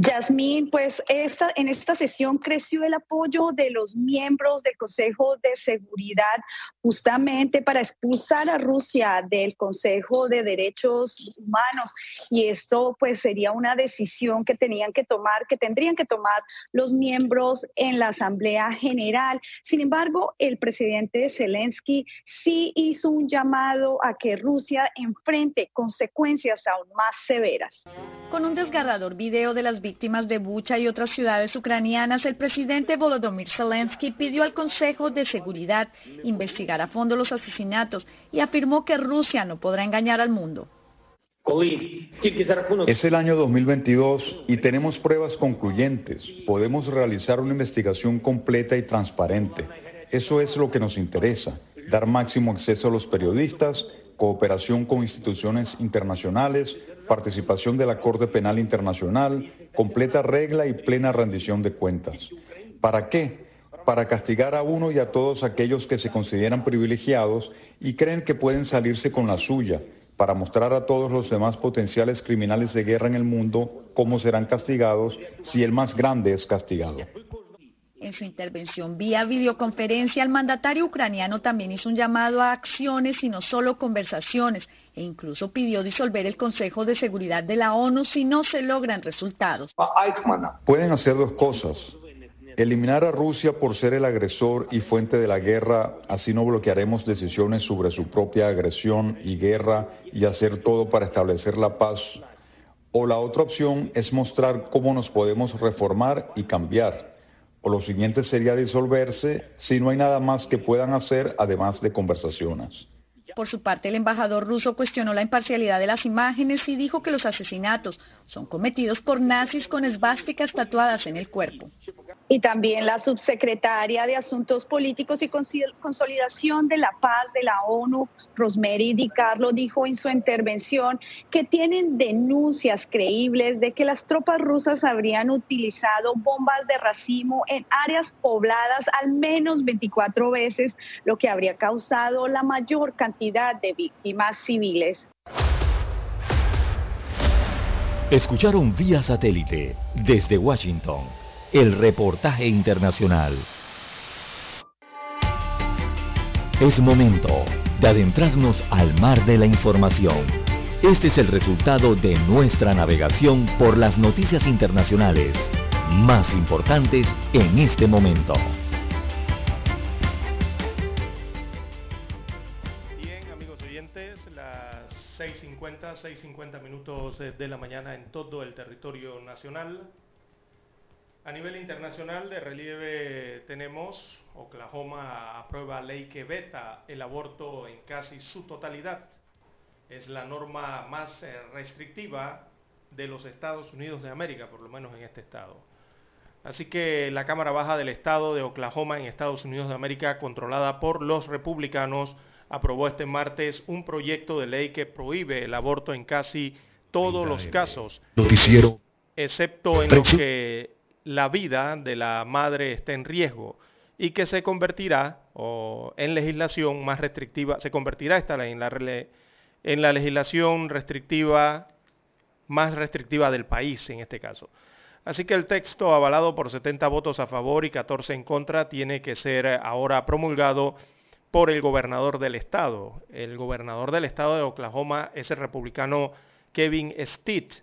Yasmín, pues esta, en esta sesión creció el apoyo de los miembros del Consejo de Seguridad justamente para expulsar a Rusia del Consejo de Derechos Humanos y esto pues sería una decisión que tenían que tomar, que tendrían que tomar los miembros en la Asamblea General. Sin embargo, el presidente Zelensky sí hizo un llamado a que Rusia enfrente consecuencias aún más severas. Con un desgarrador video de las víctimas de Bucha y otras ciudades ucranianas, el presidente Volodymyr Zelensky pidió al Consejo de Seguridad investigar a fondo los asesinatos y afirmó que Rusia no podrá engañar al mundo. Es el año 2022 y tenemos pruebas concluyentes. Podemos realizar una investigación completa y transparente. Eso es lo que nos interesa, dar máximo acceso a los periodistas, cooperación con instituciones internacionales, participación de la Corte Penal Internacional, completa regla y plena rendición de cuentas. ¿Para qué? Para castigar a uno y a todos aquellos que se consideran privilegiados y creen que pueden salirse con la suya, para mostrar a todos los demás potenciales criminales de guerra en el mundo cómo serán castigados si el más grande es castigado. En su intervención vía videoconferencia, el mandatario ucraniano también hizo un llamado a acciones y no solo conversaciones, e incluso pidió disolver el Consejo de Seguridad de la ONU si no se logran resultados. Pueden hacer dos cosas. Eliminar a Rusia por ser el agresor y fuente de la guerra, así no bloquearemos decisiones sobre su propia agresión y guerra y hacer todo para establecer la paz. O la otra opción es mostrar cómo nos podemos reformar y cambiar o lo siguiente sería disolverse si no hay nada más que puedan hacer además de conversaciones. Por su parte, el embajador ruso cuestionó la imparcialidad de las imágenes y dijo que los asesinatos son cometidos por nazis con esvásticas tatuadas en el cuerpo. y también la subsecretaria de Asuntos Políticos y Consolidación de la Paz de la ONU, Rosemary Di Carlo, dijo en su intervención que tienen denuncias creíbles de que las tropas rusas habrían utilizado bombas de racimo en áreas pobladas al menos 24 veces, lo que habría causado la mayor cantidad de víctimas civiles. Escucharon vía satélite desde Washington el reportaje internacional. Es momento de adentrarnos al mar de la información. Este es el resultado de nuestra navegación por las noticias internacionales más importantes en este momento. 6.50, 6.50 minutos de la mañana en todo el territorio nacional. A nivel internacional de relieve tenemos Oklahoma aprueba ley que veta el aborto en casi su totalidad. Es la norma más eh, restrictiva de los Estados Unidos de América, por lo menos en este estado. Así que la Cámara Baja del Estado de Oklahoma en Estados Unidos de América, controlada por los republicanos, aprobó este martes un proyecto de ley que prohíbe el aborto en casi todos los casos, excepto en los que la vida de la madre está en riesgo y que se convertirá o, en legislación más restrictiva, se convertirá esta en la, en la legislación restrictiva más restrictiva del país en este caso. Así que el texto avalado por 70 votos a favor y 14 en contra tiene que ser ahora promulgado por el gobernador del estado. El gobernador del estado de Oklahoma es el republicano Kevin Stitt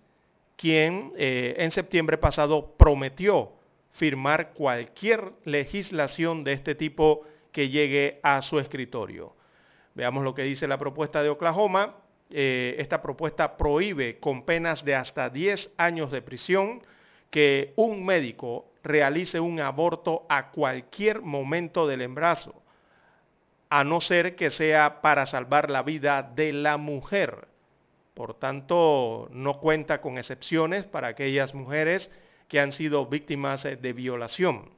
quien eh, en septiembre pasado prometió firmar cualquier legislación de este tipo que llegue a su escritorio. Veamos lo que dice la propuesta de Oklahoma. Eh, esta propuesta prohíbe con penas de hasta 10 años de prisión que un médico realice un aborto a cualquier momento del embarazo, a no ser que sea para salvar la vida de la mujer. Por tanto, no cuenta con excepciones para aquellas mujeres que han sido víctimas eh, de violación.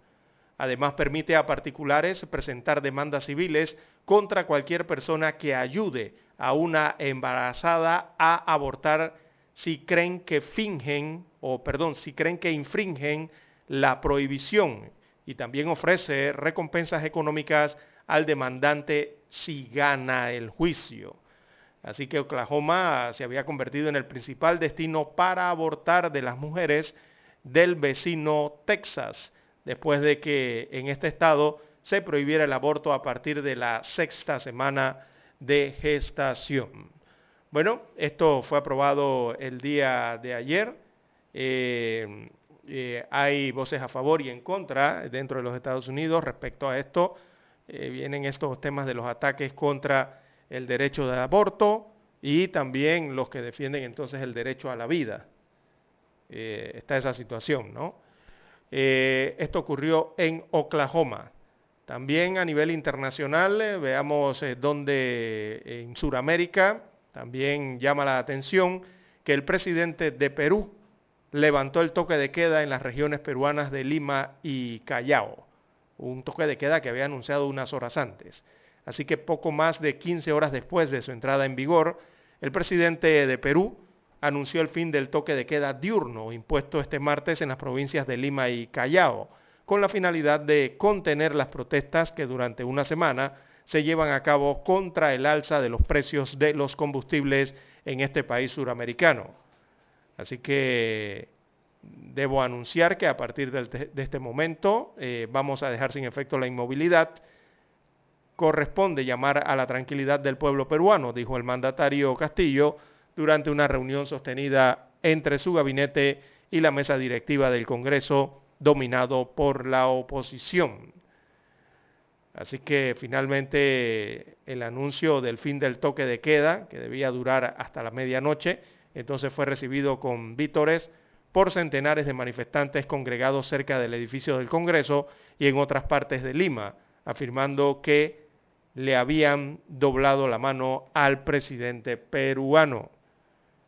Además, permite a particulares presentar demandas civiles contra cualquier persona que ayude a una embarazada a abortar si creen que fingen, o perdón, si creen que infringen la prohibición. Y también ofrece recompensas económicas al demandante si gana el juicio. Así que Oklahoma se había convertido en el principal destino para abortar de las mujeres del vecino Texas, después de que en este estado se prohibiera el aborto a partir de la sexta semana de gestación. Bueno, esto fue aprobado el día de ayer. Eh, eh, hay voces a favor y en contra dentro de los Estados Unidos respecto a esto. Eh, vienen estos temas de los ataques contra el derecho de aborto y también los que defienden entonces el derecho a la vida. Eh, está esa situación, ¿no? Eh, esto ocurrió en Oklahoma. También a nivel internacional, veamos dónde en Sudamérica también llama la atención que el presidente de Perú levantó el toque de queda en las regiones peruanas de Lima y Callao, un toque de queda que había anunciado unas horas antes. Así que poco más de 15 horas después de su entrada en vigor, el presidente de Perú anunció el fin del toque de queda diurno impuesto este martes en las provincias de Lima y Callao, con la finalidad de contener las protestas que durante una semana se llevan a cabo contra el alza de los precios de los combustibles en este país suramericano. Así que debo anunciar que a partir de este momento eh, vamos a dejar sin efecto la inmovilidad corresponde llamar a la tranquilidad del pueblo peruano, dijo el mandatario Castillo durante una reunión sostenida entre su gabinete y la mesa directiva del Congreso dominado por la oposición. Así que finalmente el anuncio del fin del toque de queda, que debía durar hasta la medianoche, entonces fue recibido con vítores por centenares de manifestantes congregados cerca del edificio del Congreso y en otras partes de Lima, afirmando que le habían doblado la mano al presidente peruano.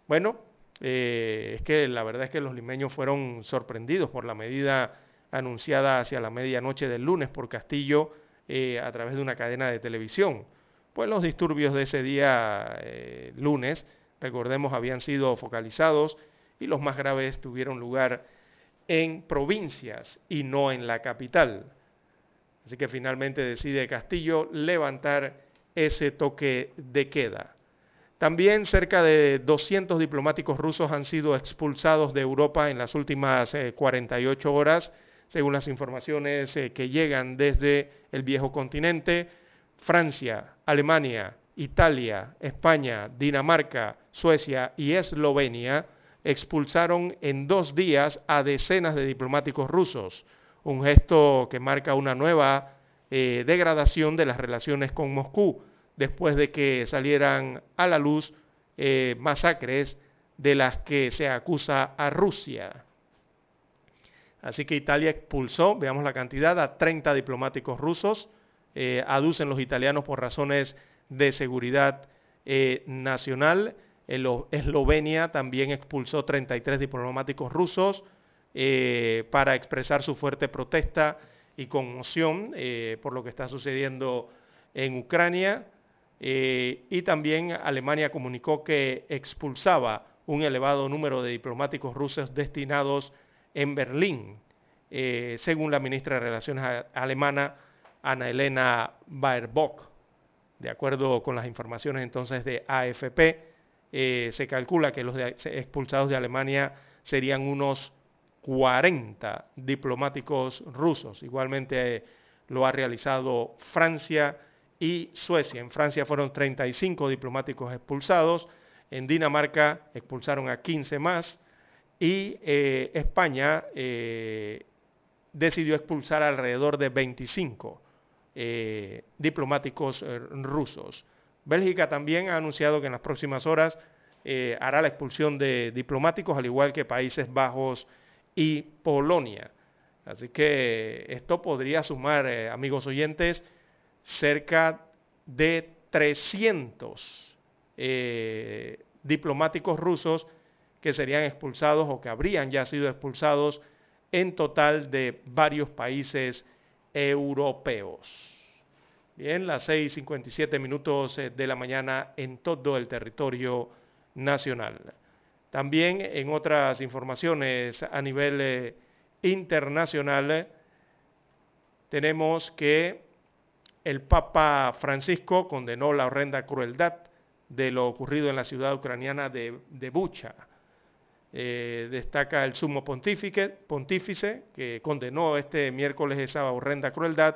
Bueno, eh, es que la verdad es que los limeños fueron sorprendidos por la medida anunciada hacia la medianoche del lunes por Castillo eh, a través de una cadena de televisión. Pues los disturbios de ese día eh, lunes, recordemos, habían sido focalizados y los más graves tuvieron lugar en provincias y no en la capital. Así que finalmente decide Castillo levantar ese toque de queda. También cerca de 200 diplomáticos rusos han sido expulsados de Europa en las últimas 48 eh, horas, según las informaciones eh, que llegan desde el viejo continente. Francia, Alemania, Italia, España, Dinamarca, Suecia y Eslovenia expulsaron en dos días a decenas de diplomáticos rusos, un gesto que marca una nueva eh, degradación de las relaciones con Moscú, después de que salieran a la luz eh, masacres de las que se acusa a Rusia. Así que Italia expulsó, veamos la cantidad, a 30 diplomáticos rusos, eh, aducen los italianos por razones de seguridad nacional. Eslovenia también expulsó 33 diplomáticos rusos para expresar su fuerte protesta y conmoción por lo que está sucediendo en Ucrania. Eh, y también Alemania comunicó que expulsaba un elevado número de diplomáticos rusos destinados en Berlín, eh, según la ministra de Relaciones alemana, Ana Elena Baerbock. De acuerdo con las informaciones entonces de AFP, eh, se calcula que los expulsados de Alemania serían unos 40 diplomáticos rusos. Igualmente lo ha realizado Francia, y Suecia. En Francia fueron 35 diplomáticos expulsados, en Dinamarca expulsaron a 15 más y eh, España eh, decidió expulsar alrededor de 25 eh, diplomáticos rusos. Bélgica también ha anunciado que en las próximas horas hará la expulsión de diplomáticos, al igual que Países Bajos y Polonia. Así que esto podría sumar, amigos oyentes, cerca de 300 eh, diplomáticos rusos que serían expulsados o que habrían ya sido expulsados en total de varios países europeos. Bien, las 6.57 minutos eh, de la mañana en todo el territorio nacional. También en otras informaciones a nivel eh, internacional tenemos que el Papa Francisco condenó la horrenda crueldad de lo ocurrido en la ciudad ucraniana de, Bucha. Eh, destaca el sumo pontífice, que condenó este miércoles esa horrenda crueldad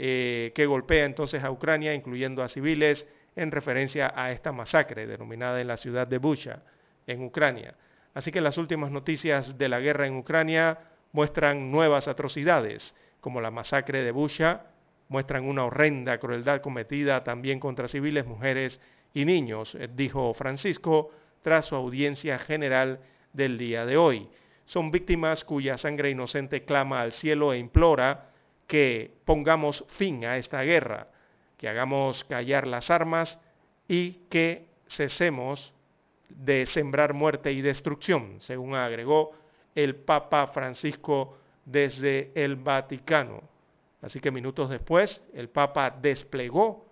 eh, que golpea entonces a Ucrania, incluyendo a civiles, en referencia a esta masacre denominada en la ciudad de Bucha, en Ucrania. Así que las últimas noticias de la guerra en Ucrania muestran nuevas atrocidades, como la masacre de Bucha, muestran una horrenda crueldad cometida también contra civiles, mujeres y niños, eh, dijo Francisco tras su audiencia general del día de hoy. Son víctimas cuya sangre inocente clama al cielo e implora que pongamos fin a esta guerra, que hagamos callar las armas y que cesemos de sembrar muerte y destrucción, según agregó el Papa Francisco desde el Vaticano. Así que minutos después, el Papa desplegó,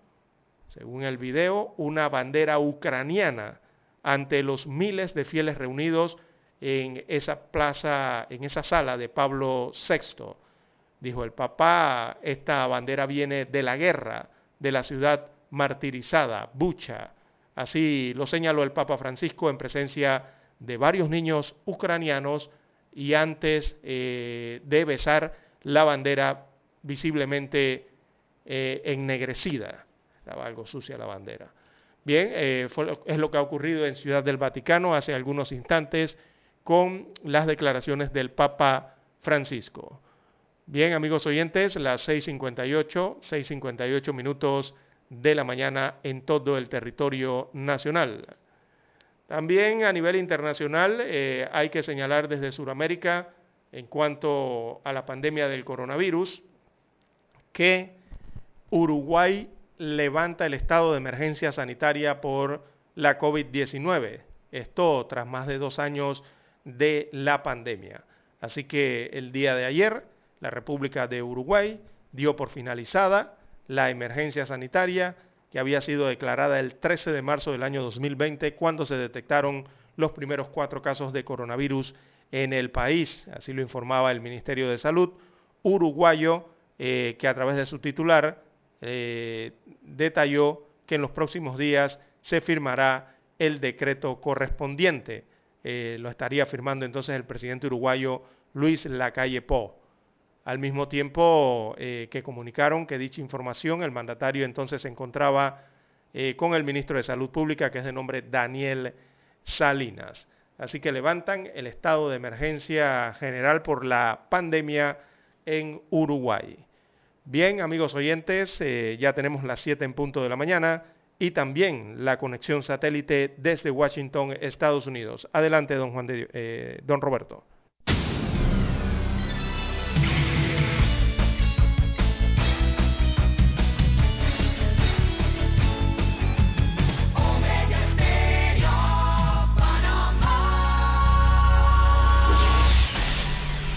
según el video, una bandera ucraniana ante los miles de fieles reunidos en esa plaza, en esa sala de Pablo VI. Dijo el Papa, esta bandera viene de la guerra, de la ciudad martirizada, Bucha. Así lo señaló el Papa Francisco en presencia de varios niños ucranianos y antes eh, de besar la bandera visiblemente eh, ennegrecida. Estaba algo sucia la bandera. Bien, eh, es lo que ha ocurrido en Ciudad del Vaticano hace algunos instantes con las declaraciones del Papa Francisco. Bien, amigos oyentes, las 6.58, 6.58 minutos de la mañana en todo el territorio nacional. También a nivel internacional eh, hay que señalar desde Sudamérica en cuanto a la pandemia del coronavirus, que Uruguay levanta el estado de emergencia sanitaria por la COVID-19. Esto tras más de dos años de la pandemia. Así que el día de ayer, la República de Uruguay dio por finalizada la emergencia sanitaria que había sido declarada el 13 de marzo del año 2020 cuando se detectaron los primeros cuatro casos de coronavirus en el país. Así lo informaba el Ministerio de Salud uruguayo, eh, que a través de su titular eh, detalló que en los próximos días se firmará el decreto correspondiente. Eh, lo estaría firmando entonces el presidente uruguayo Luis Lacalle Po. Al mismo tiempo que comunicaron que dicha información, el mandatario entonces se encontraba con el ministro de Salud Pública, que es de nombre Daniel Salinas. Así que levantan el estado de emergencia general por la pandemia en Uruguay. Bien, amigos oyentes, eh, ya tenemos las 7 en punto de la mañana y también la conexión satélite desde Washington, Estados Unidos. Adelante, don Juan de, eh, don Roberto.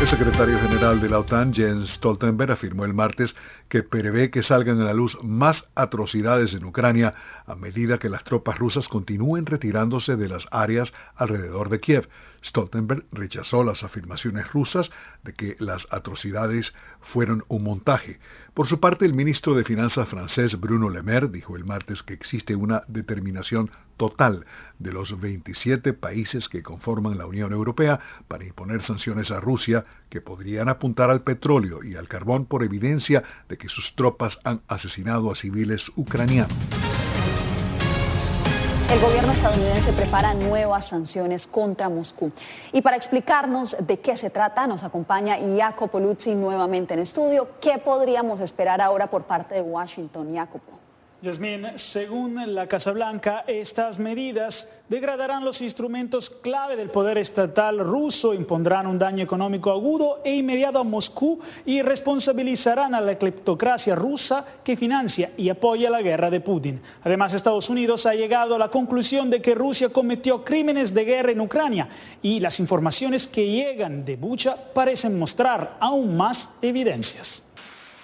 El secretario general de la OTAN, Jens Stoltenberg, afirmó el martes que prevé que salgan a la luz más atrocidades en Ucrania a medida que las tropas rusas continúen retirándose de las áreas alrededor de Kiev. Stoltenberg rechazó las afirmaciones rusas de que las atrocidades fueron un montaje. Por su parte, el ministro de Finanzas francés Bruno Le Maire dijo el martes que existe una determinación total de los 27 países que conforman la Unión Europea para imponer sanciones a Rusia que podrían apuntar al petróleo y al carbón por evidencia de que sus tropas han asesinado a civiles ucranianos. El gobierno estadounidense prepara nuevas sanciones contra Moscú. Y para explicarnos de qué se trata, nos acompaña Jacopo Luzzi nuevamente en estudio. ¿Qué podríamos esperar ahora por parte de Washington, Jacopo? Yasmín, según la Casa Blanca, estas medidas degradarán los instrumentos clave del poder estatal ruso, impondrán un daño económico agudo e inmediato a Moscú y responsabilizarán a la cleptocracia rusa que financia y apoya la guerra de Putin. Además, Estados Unidos ha llegado a la conclusión de que Rusia cometió crímenes de guerra en Ucrania y las informaciones que llegan de Bucha parecen mostrar aún más evidencias.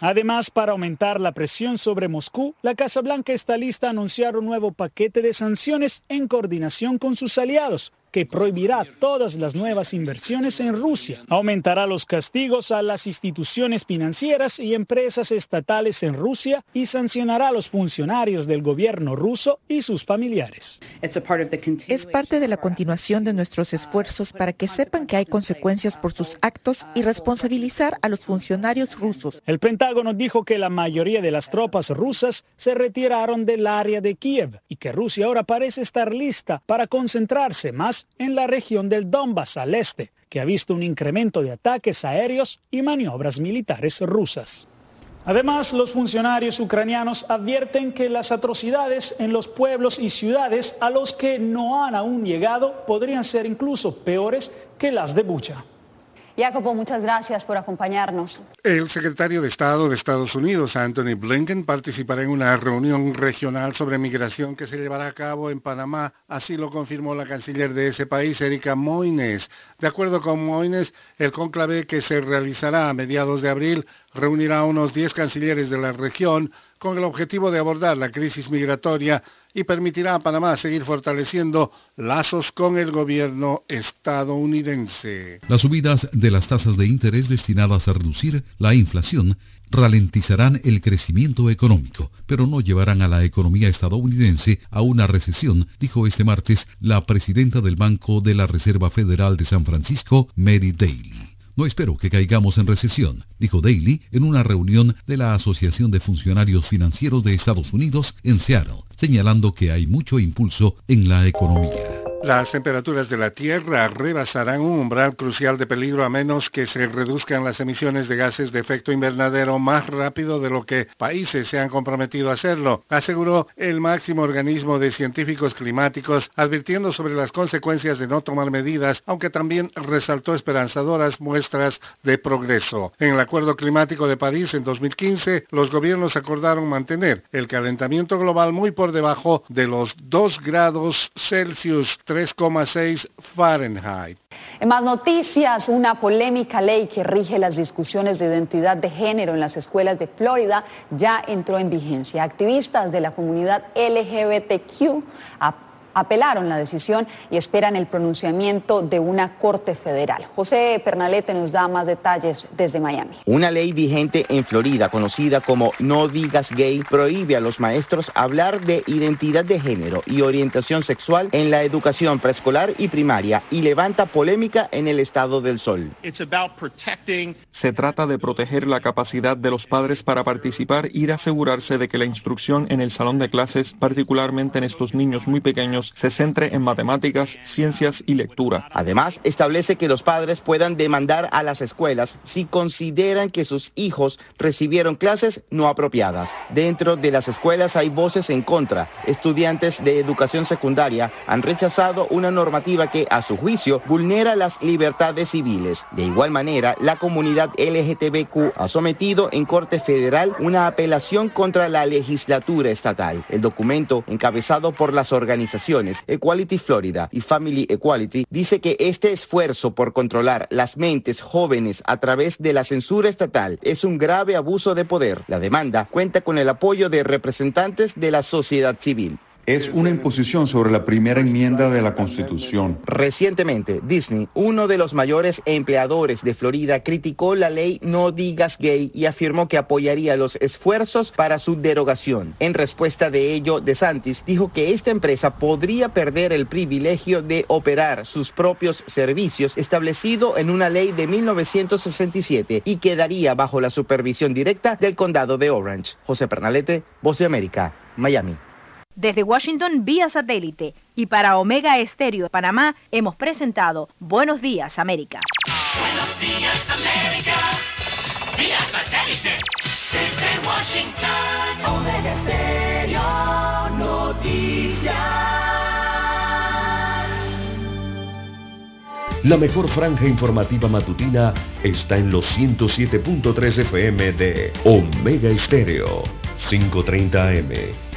Además, para aumentar la presión sobre Moscú, la Casa Blanca está lista a anunciar un nuevo paquete de sanciones en coordinación con sus aliados, que prohibirá todas las nuevas inversiones en Rusia, aumentará los castigos a las instituciones financieras y empresas estatales en Rusia y sancionará a los funcionarios del gobierno ruso y sus familiares. Es parte de la continuación de nuestros esfuerzos para que sepan que hay consecuencias por sus actos y responsabilizar a los funcionarios rusos. El Pentágono dijo que la mayoría de las tropas rusas se retiraron del área de Kiev y que Rusia ahora parece estar lista para concentrarse más en la región del Donbass al este, que ha visto un incremento de ataques aéreos y maniobras militares rusas. Además, los funcionarios ucranianos advierten que las atrocidades en los pueblos y ciudades a los que no han aún llegado podrían ser incluso peores que las de Bucha. Jacopo, muchas gracias por acompañarnos. El secretario de Estado de Estados Unidos, Anthony Blinken, participará en una reunión regional sobre migración que se llevará a cabo en Panamá. Así lo confirmó la canciller de ese país, Erika Moines. De acuerdo con Moines, el conclave que se realizará a mediados de abril reunirá a unos 10 cancilleres de la región con el objetivo de abordar la crisis migratoria y permitirá a Panamá seguir fortaleciendo lazos con el gobierno estadounidense. Las subidas de las tasas de interés destinadas a reducir la inflación ralentizarán el crecimiento económico, pero no llevarán a la economía estadounidense a una recesión, dijo este martes la presidenta del Banco de la Reserva Federal de San Francisco, Mary Daly. No espero que caigamos en recesión, dijo Daly en una reunión de la Asociación de Funcionarios Financieros de Estados Unidos en Seattle, señalando que hay mucho impulso en la economía. Las temperaturas de la Tierra rebasarán un umbral crucial de peligro a menos que se reduzcan las emisiones de gases de efecto invernadero más rápido de lo que países se han comprometido a hacerlo, aseguró el máximo organismo de científicos climáticos, advirtiendo sobre las consecuencias de no tomar medidas, aunque también resaltó esperanzadoras muestras de progreso. En el Acuerdo Climático de París en 2015, los gobiernos acordaron mantener el calentamiento global muy por debajo de los 2 grados Celsius 3,6 Fahrenheit. En más noticias, una polémica ley que rige las discusiones de identidad de género en las escuelas de Florida ya entró en vigencia. Activistas de la comunidad LGBTQ apelaron la decisión y esperan el pronunciamiento de una corte federal. José Pernalete nos da más detalles desde Miami. Una ley vigente en Florida, conocida como No Digas Gay, prohíbe a los maestros hablar de identidad de género y orientación sexual en la educación preescolar y primaria y levanta polémica en el estado del sol. Se trata de proteger la capacidad de los padres para participar y de asegurarse de que la instrucción en el salón de clases, particularmente en estos niños muy pequeños, se centre en matemáticas, ciencias y lectura. Además, establece que los padres puedan demandar a las escuelas si consideran que sus hijos recibieron clases no apropiadas. Dentro de las escuelas hay voces en contra. Estudiantes de educación secundaria han rechazado una normativa que, a su juicio, vulnera las libertades civiles. De igual manera, la comunidad LGTBQ ha sometido en Corte Federal una apelación contra la legislatura estatal. El documento, encabezado por las organizaciones Equality Florida y Family Equality dice que este esfuerzo por controlar las mentes jóvenes a través de la censura estatal es un grave abuso de poder. La demanda cuenta con el apoyo de representantes de la sociedad civil. Es una imposición sobre la primera enmienda de la Constitución. Recientemente, Disney, uno de los mayores empleadores de Florida, criticó la ley No Digas Gay y afirmó que apoyaría los esfuerzos para su derogación. En respuesta de ello, DeSantis dijo que esta empresa podría perder el privilegio de operar sus propios servicios establecido en una ley de 1967 y quedaría bajo la supervisión directa del condado de Orange. José Pernalete, Voz de América, Miami. Desde Washington vía satélite. Y para Omega Estéreo de Panamá hemos presentado Buenos Días América. Buenos Días América. Vía satélite. Desde Washington. Omega Estéreo Noticias. La mejor franja informativa matutina está en los 107.3 FM de Omega Estéreo, 530 AM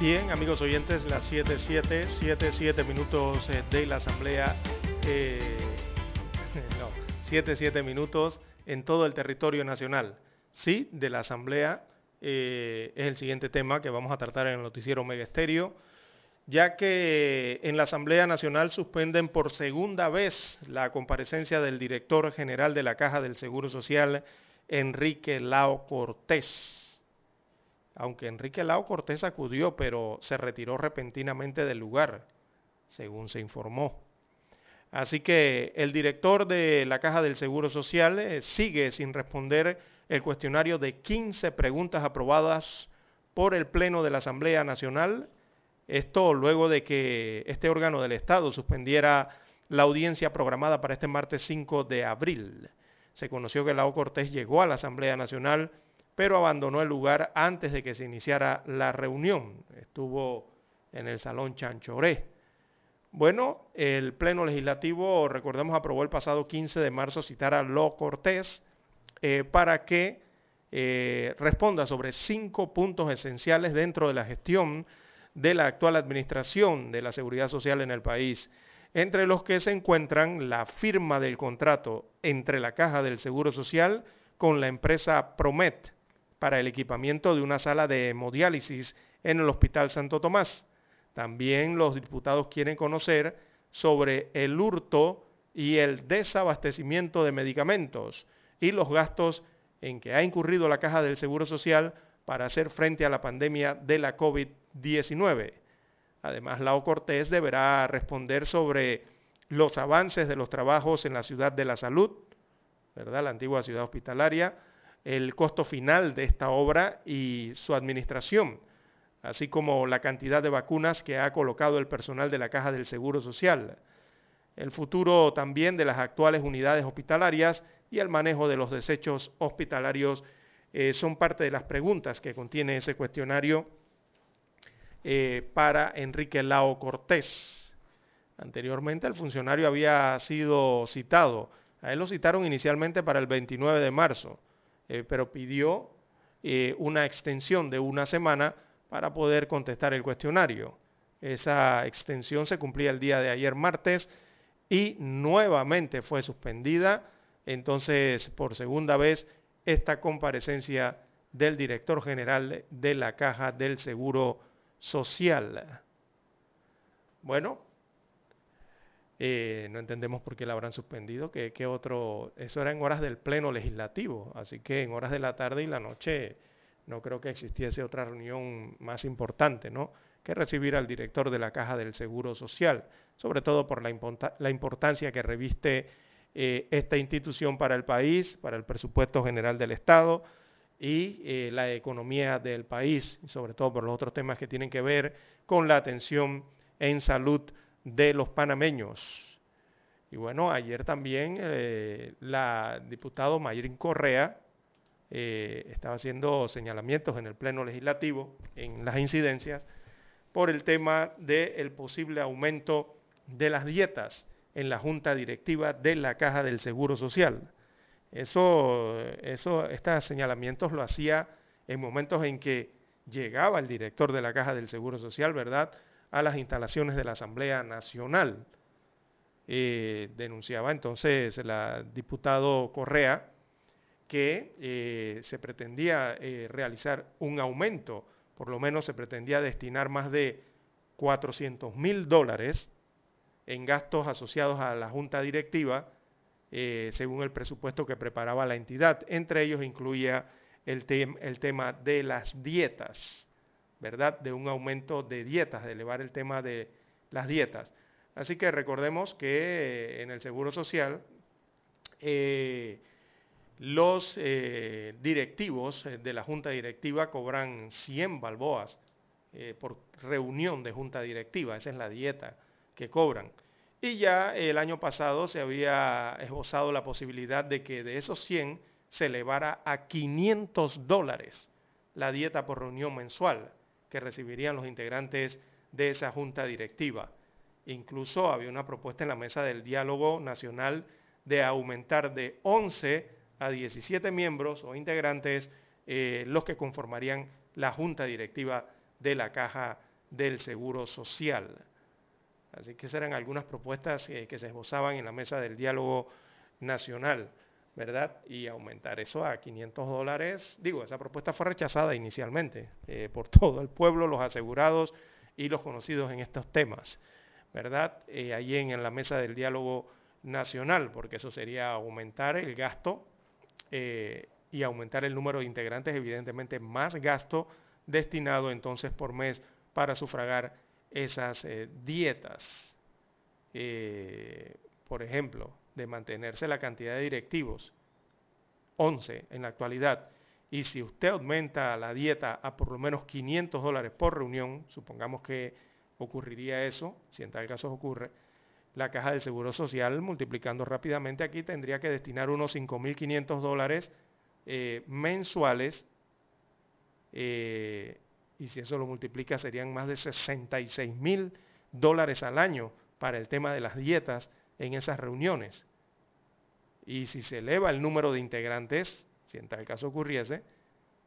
Bien, amigos oyentes, las 77, 77 minutos eh, de la asamblea, eh, [laughs] no, 77 minutos en todo el territorio nacional. Sí, de la asamblea eh, es el siguiente tema que vamos a tratar en el noticiero Mega Estéreo, ya que en la Asamblea Nacional suspenden por segunda vez la comparecencia del director general de la Caja del Seguro Social, Enrique Lao Cortés aunque Enrique Lao Cortés acudió, pero se retiró repentinamente del lugar, según se informó. Así que el director de la Caja del Seguro Social eh, sigue sin responder el cuestionario de 15 preguntas aprobadas por el Pleno de la Asamblea Nacional. Esto luego de que este órgano del Estado suspendiera la audiencia programada para este martes 5 de abril. Se conoció que Lao Cortés llegó a la Asamblea Nacional pero abandonó el lugar antes de que se iniciara la reunión. Estuvo en el Salón Chanchoré. Bueno, el Pleno Legislativo, recordemos, aprobó el pasado 15 de marzo citar a Lo Cortés eh, para que eh, responda sobre cinco puntos esenciales dentro de la gestión de la actual administración de la seguridad social en el país, entre los que se encuentran la firma del contrato entre la Caja del Seguro Social con la empresa Promet para el equipamiento de una sala de hemodiálisis en el Hospital Santo Tomás. También los diputados quieren conocer sobre el hurto y el desabastecimiento de medicamentos y los gastos en que ha incurrido la Caja del Seguro Social para hacer frente a la pandemia de la COVID-19. Además, Lao Cortés deberá responder sobre los avances de los trabajos en la ciudad de la salud, ¿verdad? La antigua ciudad hospitalaria, el costo final de esta obra y su administración, así como la cantidad de vacunas que ha colocado el personal de la Caja del Seguro Social, el futuro también de las actuales unidades hospitalarias y el manejo de los desechos hospitalarios eh, son parte de las preguntas que contiene ese cuestionario eh, para Enrique Lao Cortés. Anteriormente el funcionario había sido citado, a él lo citaron inicialmente para el 29 de marzo, eh, pero pidió una extensión de una semana para poder contestar el cuestionario. Esa extensión se cumplía el día de ayer martes y nuevamente fue suspendida entonces por segunda vez esta comparecencia del director general de la Caja del Seguro Social. Bueno, eh, no entendemos por qué la habrán suspendido, que, otro, eso era en horas del pleno legislativo, así que en horas de la tarde y la noche no creo que existiese otra reunión más importante, ¿no? Que recibir al director de la Caja del Seguro Social, sobre todo por la, la importancia que reviste eh, esta institución para el país, para el presupuesto general del Estado y eh, la economía del país, sobre todo por los otros temas que tienen que ver con la atención en salud de los panameños. Y bueno, ayer también eh, la diputada Mayrin Correa estaba haciendo señalamientos en el Pleno Legislativo, en las incidencias, por el tema del posible aumento de las dietas en la junta directiva de la Caja del Seguro Social. Eso, eso, estos señalamientos lo hacía en momentos en que llegaba el director de la Caja del Seguro Social, ¿verdad?, a las instalaciones de la Asamblea Nacional. Eh, denunciaba entonces la diputado Correa que eh, se pretendía eh, realizar un aumento, por lo menos se pretendía destinar más de 400 mil dólares en gastos asociados a la junta directiva, según el presupuesto que preparaba la entidad. Entre ellos incluía el, el tema de las dietas, ¿verdad? De un aumento de dietas, de elevar el tema de las dietas. Así que recordemos que eh, en el Seguro Social eh, los directivos de la Junta Directiva cobran 100 balboas por reunión de Junta Directiva, esa es la dieta que cobran. Y ya el año pasado se había esbozado la posibilidad de que de esos 100 se elevara a 500 dólares la dieta por reunión mensual que recibirían los integrantes de esa junta directiva. Incluso había una propuesta en la mesa del diálogo nacional de aumentar de 11 a 17 miembros o integrantes eh, los que conformarían la junta directiva de la Caja del Seguro Social. Así que esas eran algunas propuestas eh, que se esbozaban en la mesa del diálogo nacional, ¿verdad? Y aumentar eso a 500 dólares. Digo, esa propuesta fue rechazada inicialmente eh, por [laughs] todo el pueblo, los asegurados y los conocidos en estos temas, ¿verdad? Eh, allí en, la mesa del diálogo nacional, porque eso sería aumentar el gasto y aumentar el número de integrantes, evidentemente más gasto destinado entonces por mes para sufragar esas eh, dietas, eh, por ejemplo, de mantenerse la cantidad de directivos, 11 en la actualidad, y si usted aumenta la dieta a por lo menos 500 dólares por reunión, supongamos que ocurriría eso, si en tal caso ocurre, la caja del Seguro Social, multiplicando rápidamente aquí, tendría que destinar unos 5.500 dólares eh, mensuales y si eso lo multiplica serían más de 66 mil dólares al año para el tema de las dietas en esas reuniones. Y si se eleva el número de integrantes, si en tal caso ocurriese,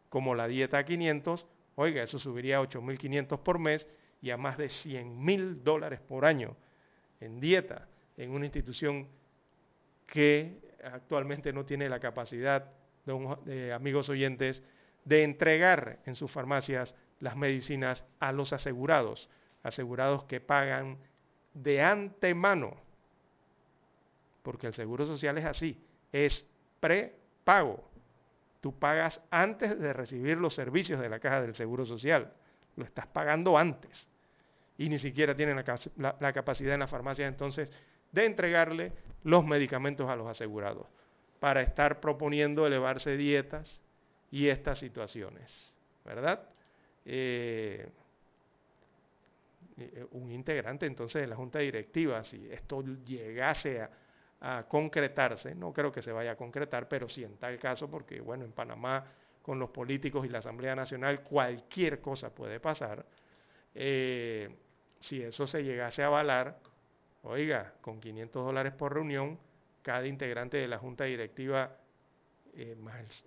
como la dieta a 500, oiga, eso subiría a 8.500 por mes y a más de 100 mil dólares por año en dieta en una institución que actualmente no tiene la capacidad, de, amigos oyentes, de entregar en sus farmacias las medicinas a los asegurados, asegurados que pagan de antemano, porque el Seguro Social es así, es prepago. Tú pagas antes de recibir los servicios de la caja del Seguro Social, lo estás pagando antes y ni siquiera tienen la, capacidad en la farmacia entonces de entregarle los medicamentos a los asegurados para estar proponiendo elevarse dietas y estas situaciones, ¿verdad? Eh, eh, un integrante entonces de la Junta Directiva, si esto llegase a, a, concretarse, no creo que se vaya a concretar, pero sí en tal caso, porque bueno, en Panamá con los políticos y la Asamblea Nacional cualquier cosa puede pasar, eh, si eso se llegase a avalar, oiga, con 500 dólares por reunión, cada integrante de la junta directiva eh,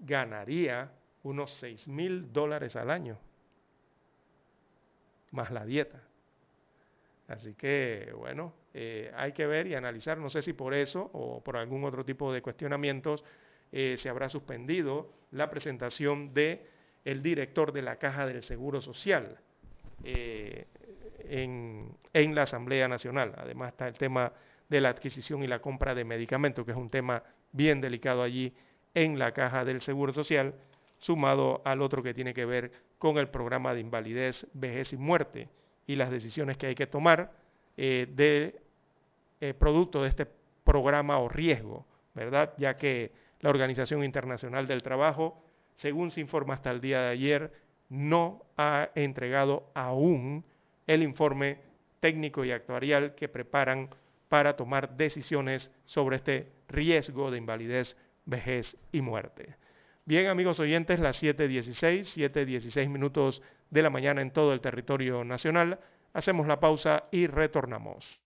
ganaría unos 6 mil dólares al año, más la dieta. Así que, bueno, eh, hay que ver y analizar, no sé si por eso o por algún otro tipo de cuestionamientos se habrá suspendido la presentación de el director de la Caja del Seguro Social eh, en, en, la Asamblea Nacional. Además está el tema de la adquisición y la compra de medicamentos, que es un tema bien delicado allí en la Caja del Seguro Social, sumado al otro que tiene que ver con el programa de invalidez, vejez y muerte y las decisiones que hay que tomar eh, de eh, producto de este programa o riesgo, ¿verdad? Ya que la Organización Internacional del Trabajo, según se informa hasta el día de ayer, no ha entregado aún el informe técnico y actuarial que preparan para tomar decisiones sobre este riesgo de invalidez, vejez y muerte. Bien, amigos oyentes, las 7.16, 7.16 minutos de la mañana en todo el territorio nacional. Hacemos la pausa y retornamos.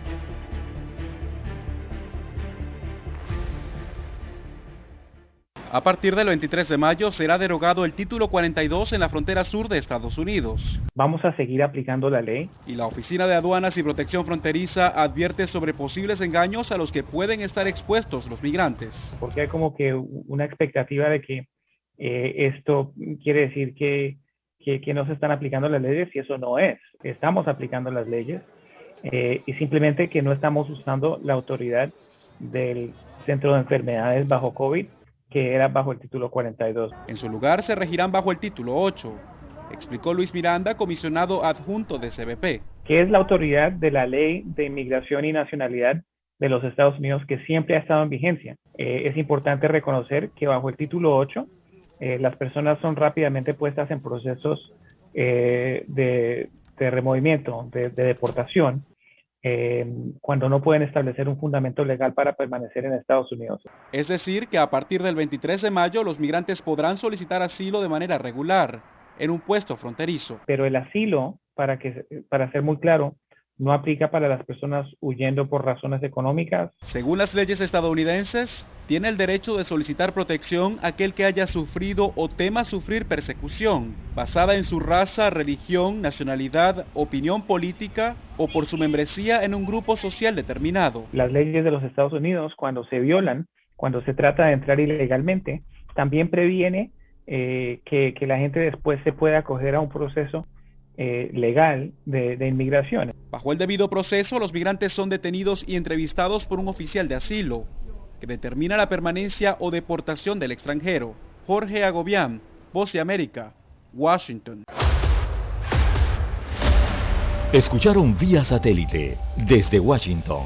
A partir del 23 de mayo será derogado el título 42 en la frontera sur de Estados Unidos. Vamos a seguir aplicando la ley. Y la Oficina de Aduanas y Protección Fronteriza advierte sobre posibles engaños a los que pueden estar expuestos los migrantes. Porque hay como que una expectativa de que eh, esto quiere decir que, que, no se están aplicando las leyes y eso no es. Estamos aplicando las leyes eh, y simplemente que no estamos usando la autoridad del Centro de Enfermedades bajo COVID que era bajo el título 42. En su lugar se regirán bajo el título 8, explicó Luis Miranda, comisionado adjunto de CBP. Que es la autoridad de la ley de inmigración y nacionalidad de los Estados Unidos que siempre ha estado en vigencia. Eh, es importante reconocer que bajo el título 8 eh, las personas son rápidamente puestas en procesos eh, de, removimiento, de deportación, eh, cuando no pueden establecer un fundamento legal para permanecer en Estados Unidos. Es decir, que a partir del 23 de mayo los migrantes podrán solicitar asilo de manera regular en un puesto fronterizo. Pero el asilo, para, que, para ser muy claro, no aplica para las personas huyendo por razones económicas. Según las leyes estadounidenses, tiene el derecho de solicitar protección aquel que haya sufrido o tema sufrir persecución, basada en su raza, religión, nacionalidad, opinión política o por su membresía en un grupo social determinado. Las leyes de los Estados Unidos, cuando se violan, cuando se trata de entrar ilegalmente, también previene eh, que, que la gente después se pueda acoger a un proceso eh, legal de, de, inmigración. Bajo el debido proceso, los migrantes son detenidos y entrevistados por un oficial de asilo, que determina la permanencia o deportación del extranjero. Jorge Agobián, Voz de América, Washington. Escucharon vía satélite desde Washington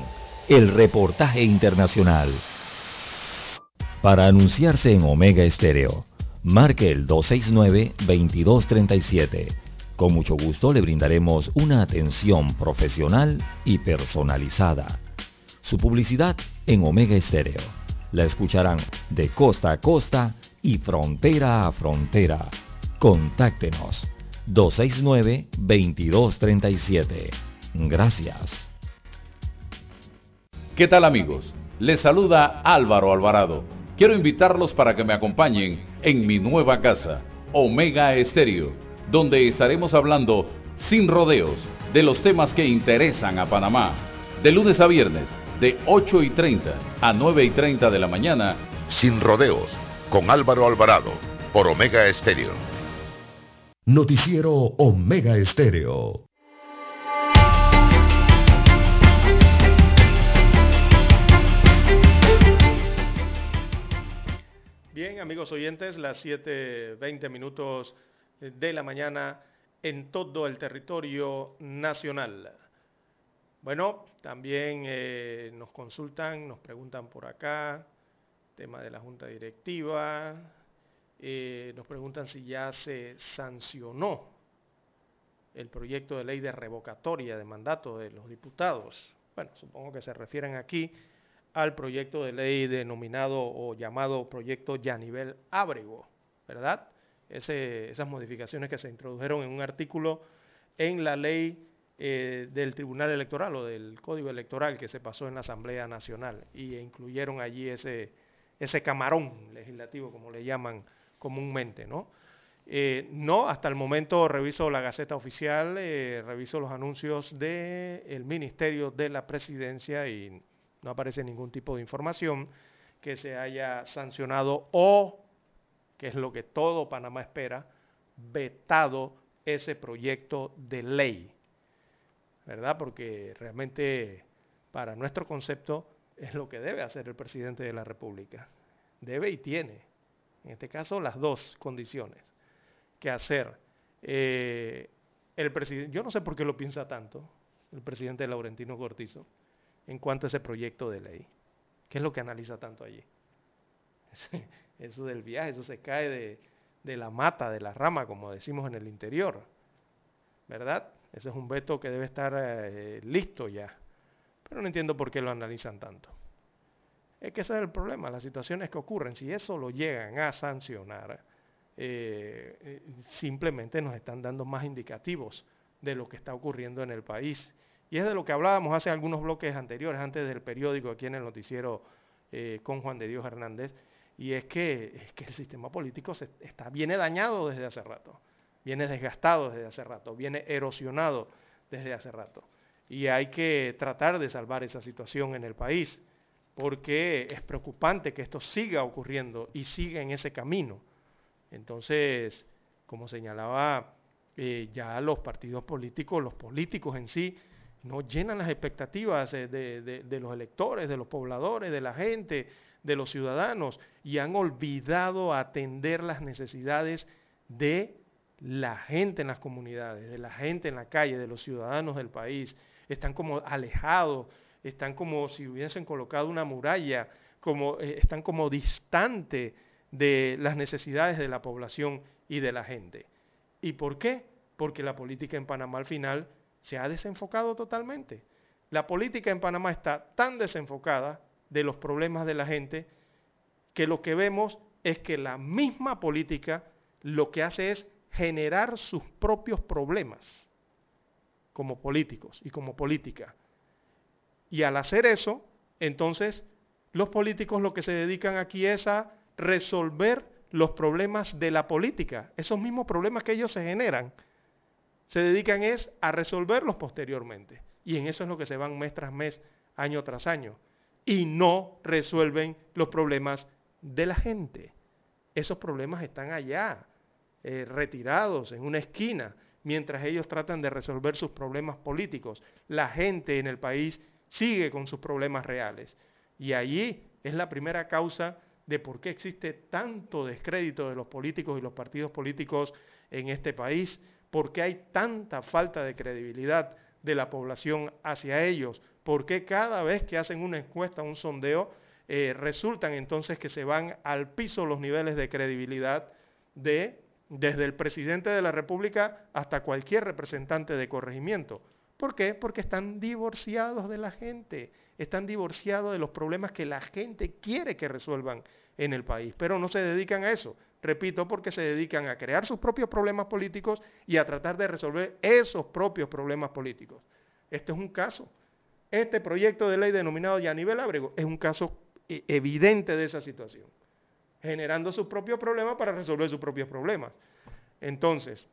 el reportaje internacional. Para anunciarse en Omega Estéreo, marque el 269-2237. Con mucho gusto le brindaremos una atención profesional y personalizada. Su publicidad en Omega Estéreo. La escucharán de costa a costa y frontera a frontera. Contáctenos 269-2237. Gracias. ¿Qué tal amigos? Les saluda Álvaro Alvarado. Quiero invitarlos para que me acompañen en mi nueva casa, Omega Estéreo, donde estaremos hablando sin rodeos de los temas que interesan a Panamá. De lunes a viernes, de 8 y 30 a 9 y 30 de la mañana. Sin rodeos, con Álvaro Alvarado, por Omega Estéreo. Noticiero Omega Estéreo. Bien, amigos oyentes, las 7.20 minutos de la mañana en todo el territorio nacional. Bueno, también eh, nos consultan, nos preguntan por acá, tema de la Junta Directiva, eh, nos preguntan si ya se sancionó el proyecto de ley de revocatoria de mandato de los diputados. Bueno, supongo que se refieren aquí al proyecto de ley denominado o llamado proyecto Yanivel Ábrego, ¿verdad? Esas modificaciones que se introdujeron en un artículo en la ley eh, del Tribunal Electoral o del Código Electoral que se pasó en la Asamblea Nacional y incluyeron allí ese, ese camarón legislativo, como le llaman comúnmente, ¿no? Eh, no, hasta el momento reviso la Gaceta Oficial, eh, reviso los anuncios del Ministerio de la Presidencia y no aparece ningún tipo de información que se haya sancionado o, que es lo que todo Panamá espera, vetado ese proyecto de ley. ¿Verdad? Porque realmente para nuestro concepto es lo que debe hacer el presidente de la República. Debe y tiene, en este caso, las dos condiciones que hacer. Eh, el presidente, yo no sé por qué lo piensa tanto el presidente Laurentino Cortizo, en cuanto a ese proyecto de ley. ¿Qué es lo que analiza tanto allí? [laughs] Eso del viaje, eso se cae de, la mata, de la rama, como decimos en el interior. ¿Verdad? Ese es un veto que debe estar eh, listo ya. Pero no entiendo por qué lo analizan tanto. Es que ese es el problema, las situaciones que ocurren, si eso lo llegan a sancionar, eh, eh, simplemente nos están dando más indicativos de lo que está ocurriendo en el país y es de lo que hablábamos hace algunos bloques anteriores, antes del periódico, aquí en el noticiero con Juan de Dios Hernández, y es que, el sistema político está, viene dañado desde hace rato, viene desgastado desde hace rato, viene erosionado desde hace rato. Y hay que tratar de salvar esa situación en el país, porque es preocupante que esto siga ocurriendo y siga en ese camino. Entonces, como señalaba eh, ya los partidos políticos, los políticos en sí, no llenan las expectativas de, los electores, de los pobladores, de la gente, de los ciudadanos, y han olvidado atender las necesidades de la gente en las comunidades, de la gente en la calle, de los ciudadanos del país. Están como alejados, están como si hubiesen colocado una muralla, como, eh, están como distante de las necesidades de la población y de la gente. ¿Y por qué? Porque la política en Panamá al final se ha desenfocado totalmente. La política en Panamá está tan desenfocada de los problemas de la gente que lo que vemos es que la misma política lo que hace es generar sus propios problemas como políticos y como política. Y al hacer eso, entonces los políticos lo que se dedican aquí es a resolver los problemas de la política, esos mismos problemas que ellos se generan se dedican es a resolverlos posteriormente. Y en eso es lo que se van mes tras mes, año tras año. Y no resuelven los problemas de la gente. Esos problemas están allá, eh, retirados en una esquina, mientras ellos tratan de resolver sus problemas políticos. La gente en el país sigue con sus problemas reales. Y allí es la primera causa de por qué existe tanto descrédito de los políticos y los partidos políticos en este país, por qué hay tanta falta de credibilidad de la población hacia ellos, por qué cada vez que hacen una encuesta, un sondeo, eh, resultan entonces que se van al piso los niveles de credibilidad de desde el presidente de la República hasta cualquier representante de corregimiento. ¿Por qué? Porque están divorciados de la gente, están divorciados de los problemas que la gente quiere que resuelvan en el país, pero no se dedican a eso. Repito, porque se dedican a crear sus propios problemas políticos y a tratar de resolver esos propios problemas políticos. Este es un caso. Este proyecto de ley denominado ya nivel Ábrego es un caso e-, evidente de esa situación, generando sus propios problemas para resolver sus propios problemas. Entonces,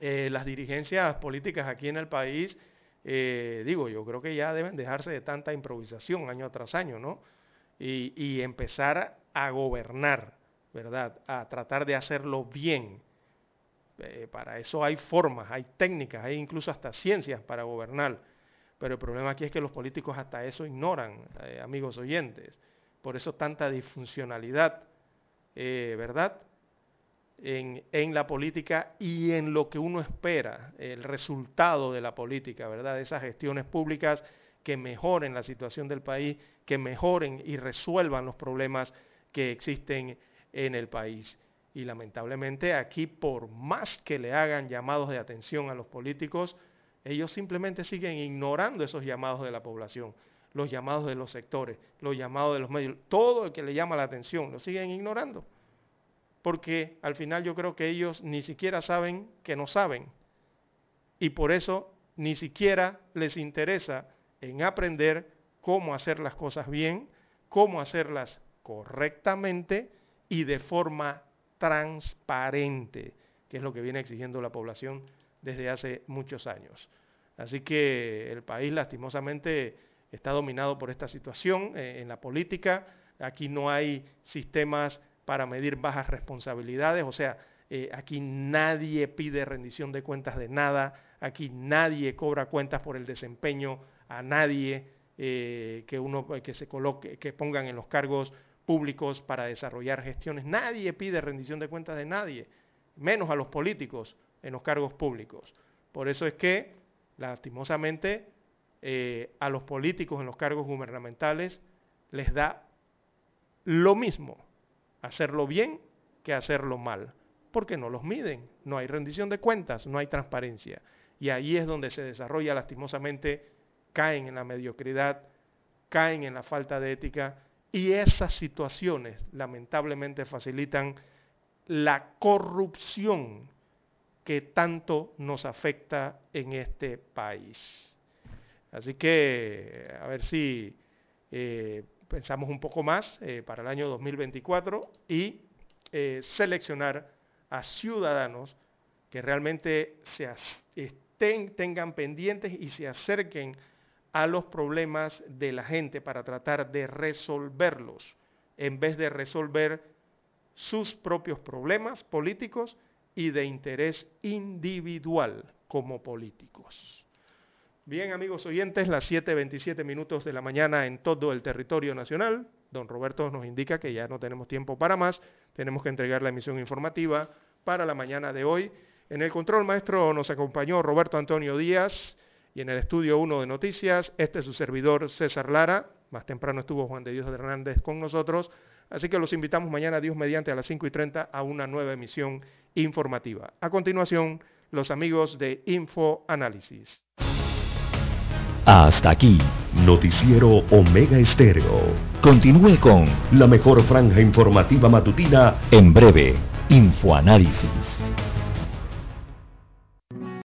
eh, las dirigencias políticas aquí en el país, eh, digo, yo creo que ya deben dejarse de tanta improvisación año tras año, ¿no? Y, empezar a gobernar, ¿verdad? A tratar de hacerlo bien. Eh, para eso hay formas, hay técnicas, hay incluso hasta ciencias para gobernar. Pero el problema aquí es que los políticos hasta eso ignoran, amigos oyentes. Por eso tanta disfuncionalidad, ¿verdad? en, la política y en lo que uno espera, el resultado de la política, ¿verdad? Esas gestiones públicas que mejoren la situación del país, que mejoren y resuelvan los problemas que existen en el país. Y lamentablemente aquí, por más que le hagan llamados de atención a los políticos, ellos simplemente siguen ignorando esos llamados de la población, los llamados de los sectores, los llamados de los medios, todo el que le llama la atención, lo siguen ignorando porque al final yo creo que ellos ni siquiera saben que no saben. Y por eso ni siquiera les interesa en aprender cómo hacer las cosas bien, cómo hacerlas correctamente y de forma transparente, que es lo que viene exigiendo la población desde hace muchos años. Así que el país lastimosamente está dominado por esta situación eh, en la política. Aquí no hay sistemas para medir bajas responsabilidades, o sea, eh, aquí nadie pide rendición de cuentas de nada, aquí nadie cobra cuentas por el desempeño a nadie eh, que uno que se coloque, que pongan en los cargos públicos para desarrollar gestiones. Nadie pide rendición de cuentas de nadie, menos a los políticos en los cargos públicos. Por eso es que, lastimosamente, eh, a los políticos en los cargos gubernamentales les da lo mismo hacerlo bien que hacerlo mal, porque no los miden, no hay rendición de cuentas, no hay transparencia. Y ahí es donde se desarrolla lastimosamente, caen en la mediocridad, caen en la falta de ética y esas situaciones lamentablemente facilitan la corrupción que tanto nos afecta en este país. Así que a ver si eh, pensamos un poco más eh, para el año 2024 y eh, seleccionar a ciudadanos que realmente se estén, tengan pendientes y se acerquen a los problemas de la gente para tratar de resolverlos, en vez de resolver sus propios problemas políticos y de interés individual como políticos. Bien, amigos oyentes, las 7.27 minutos de la mañana en todo el territorio nacional. Don Roberto nos indica que ya no tenemos tiempo para más. Tenemos que entregar la emisión informativa para la mañana de hoy. En el control maestro nos acompañó Roberto Antonio Díaz y en el estudio 1 de noticias, este es su servidor César Lara. Más temprano estuvo Juan de Dios Hernández con nosotros. Así que los invitamos mañana, Dios mediante, a las 5 y 30 a una nueva emisión informativa. A continuación, los amigos de Info Análisis. Hasta aquí, Noticiero Omega Estéreo. Continúe con la mejor franja informativa matutina en breve, Infoanálisis.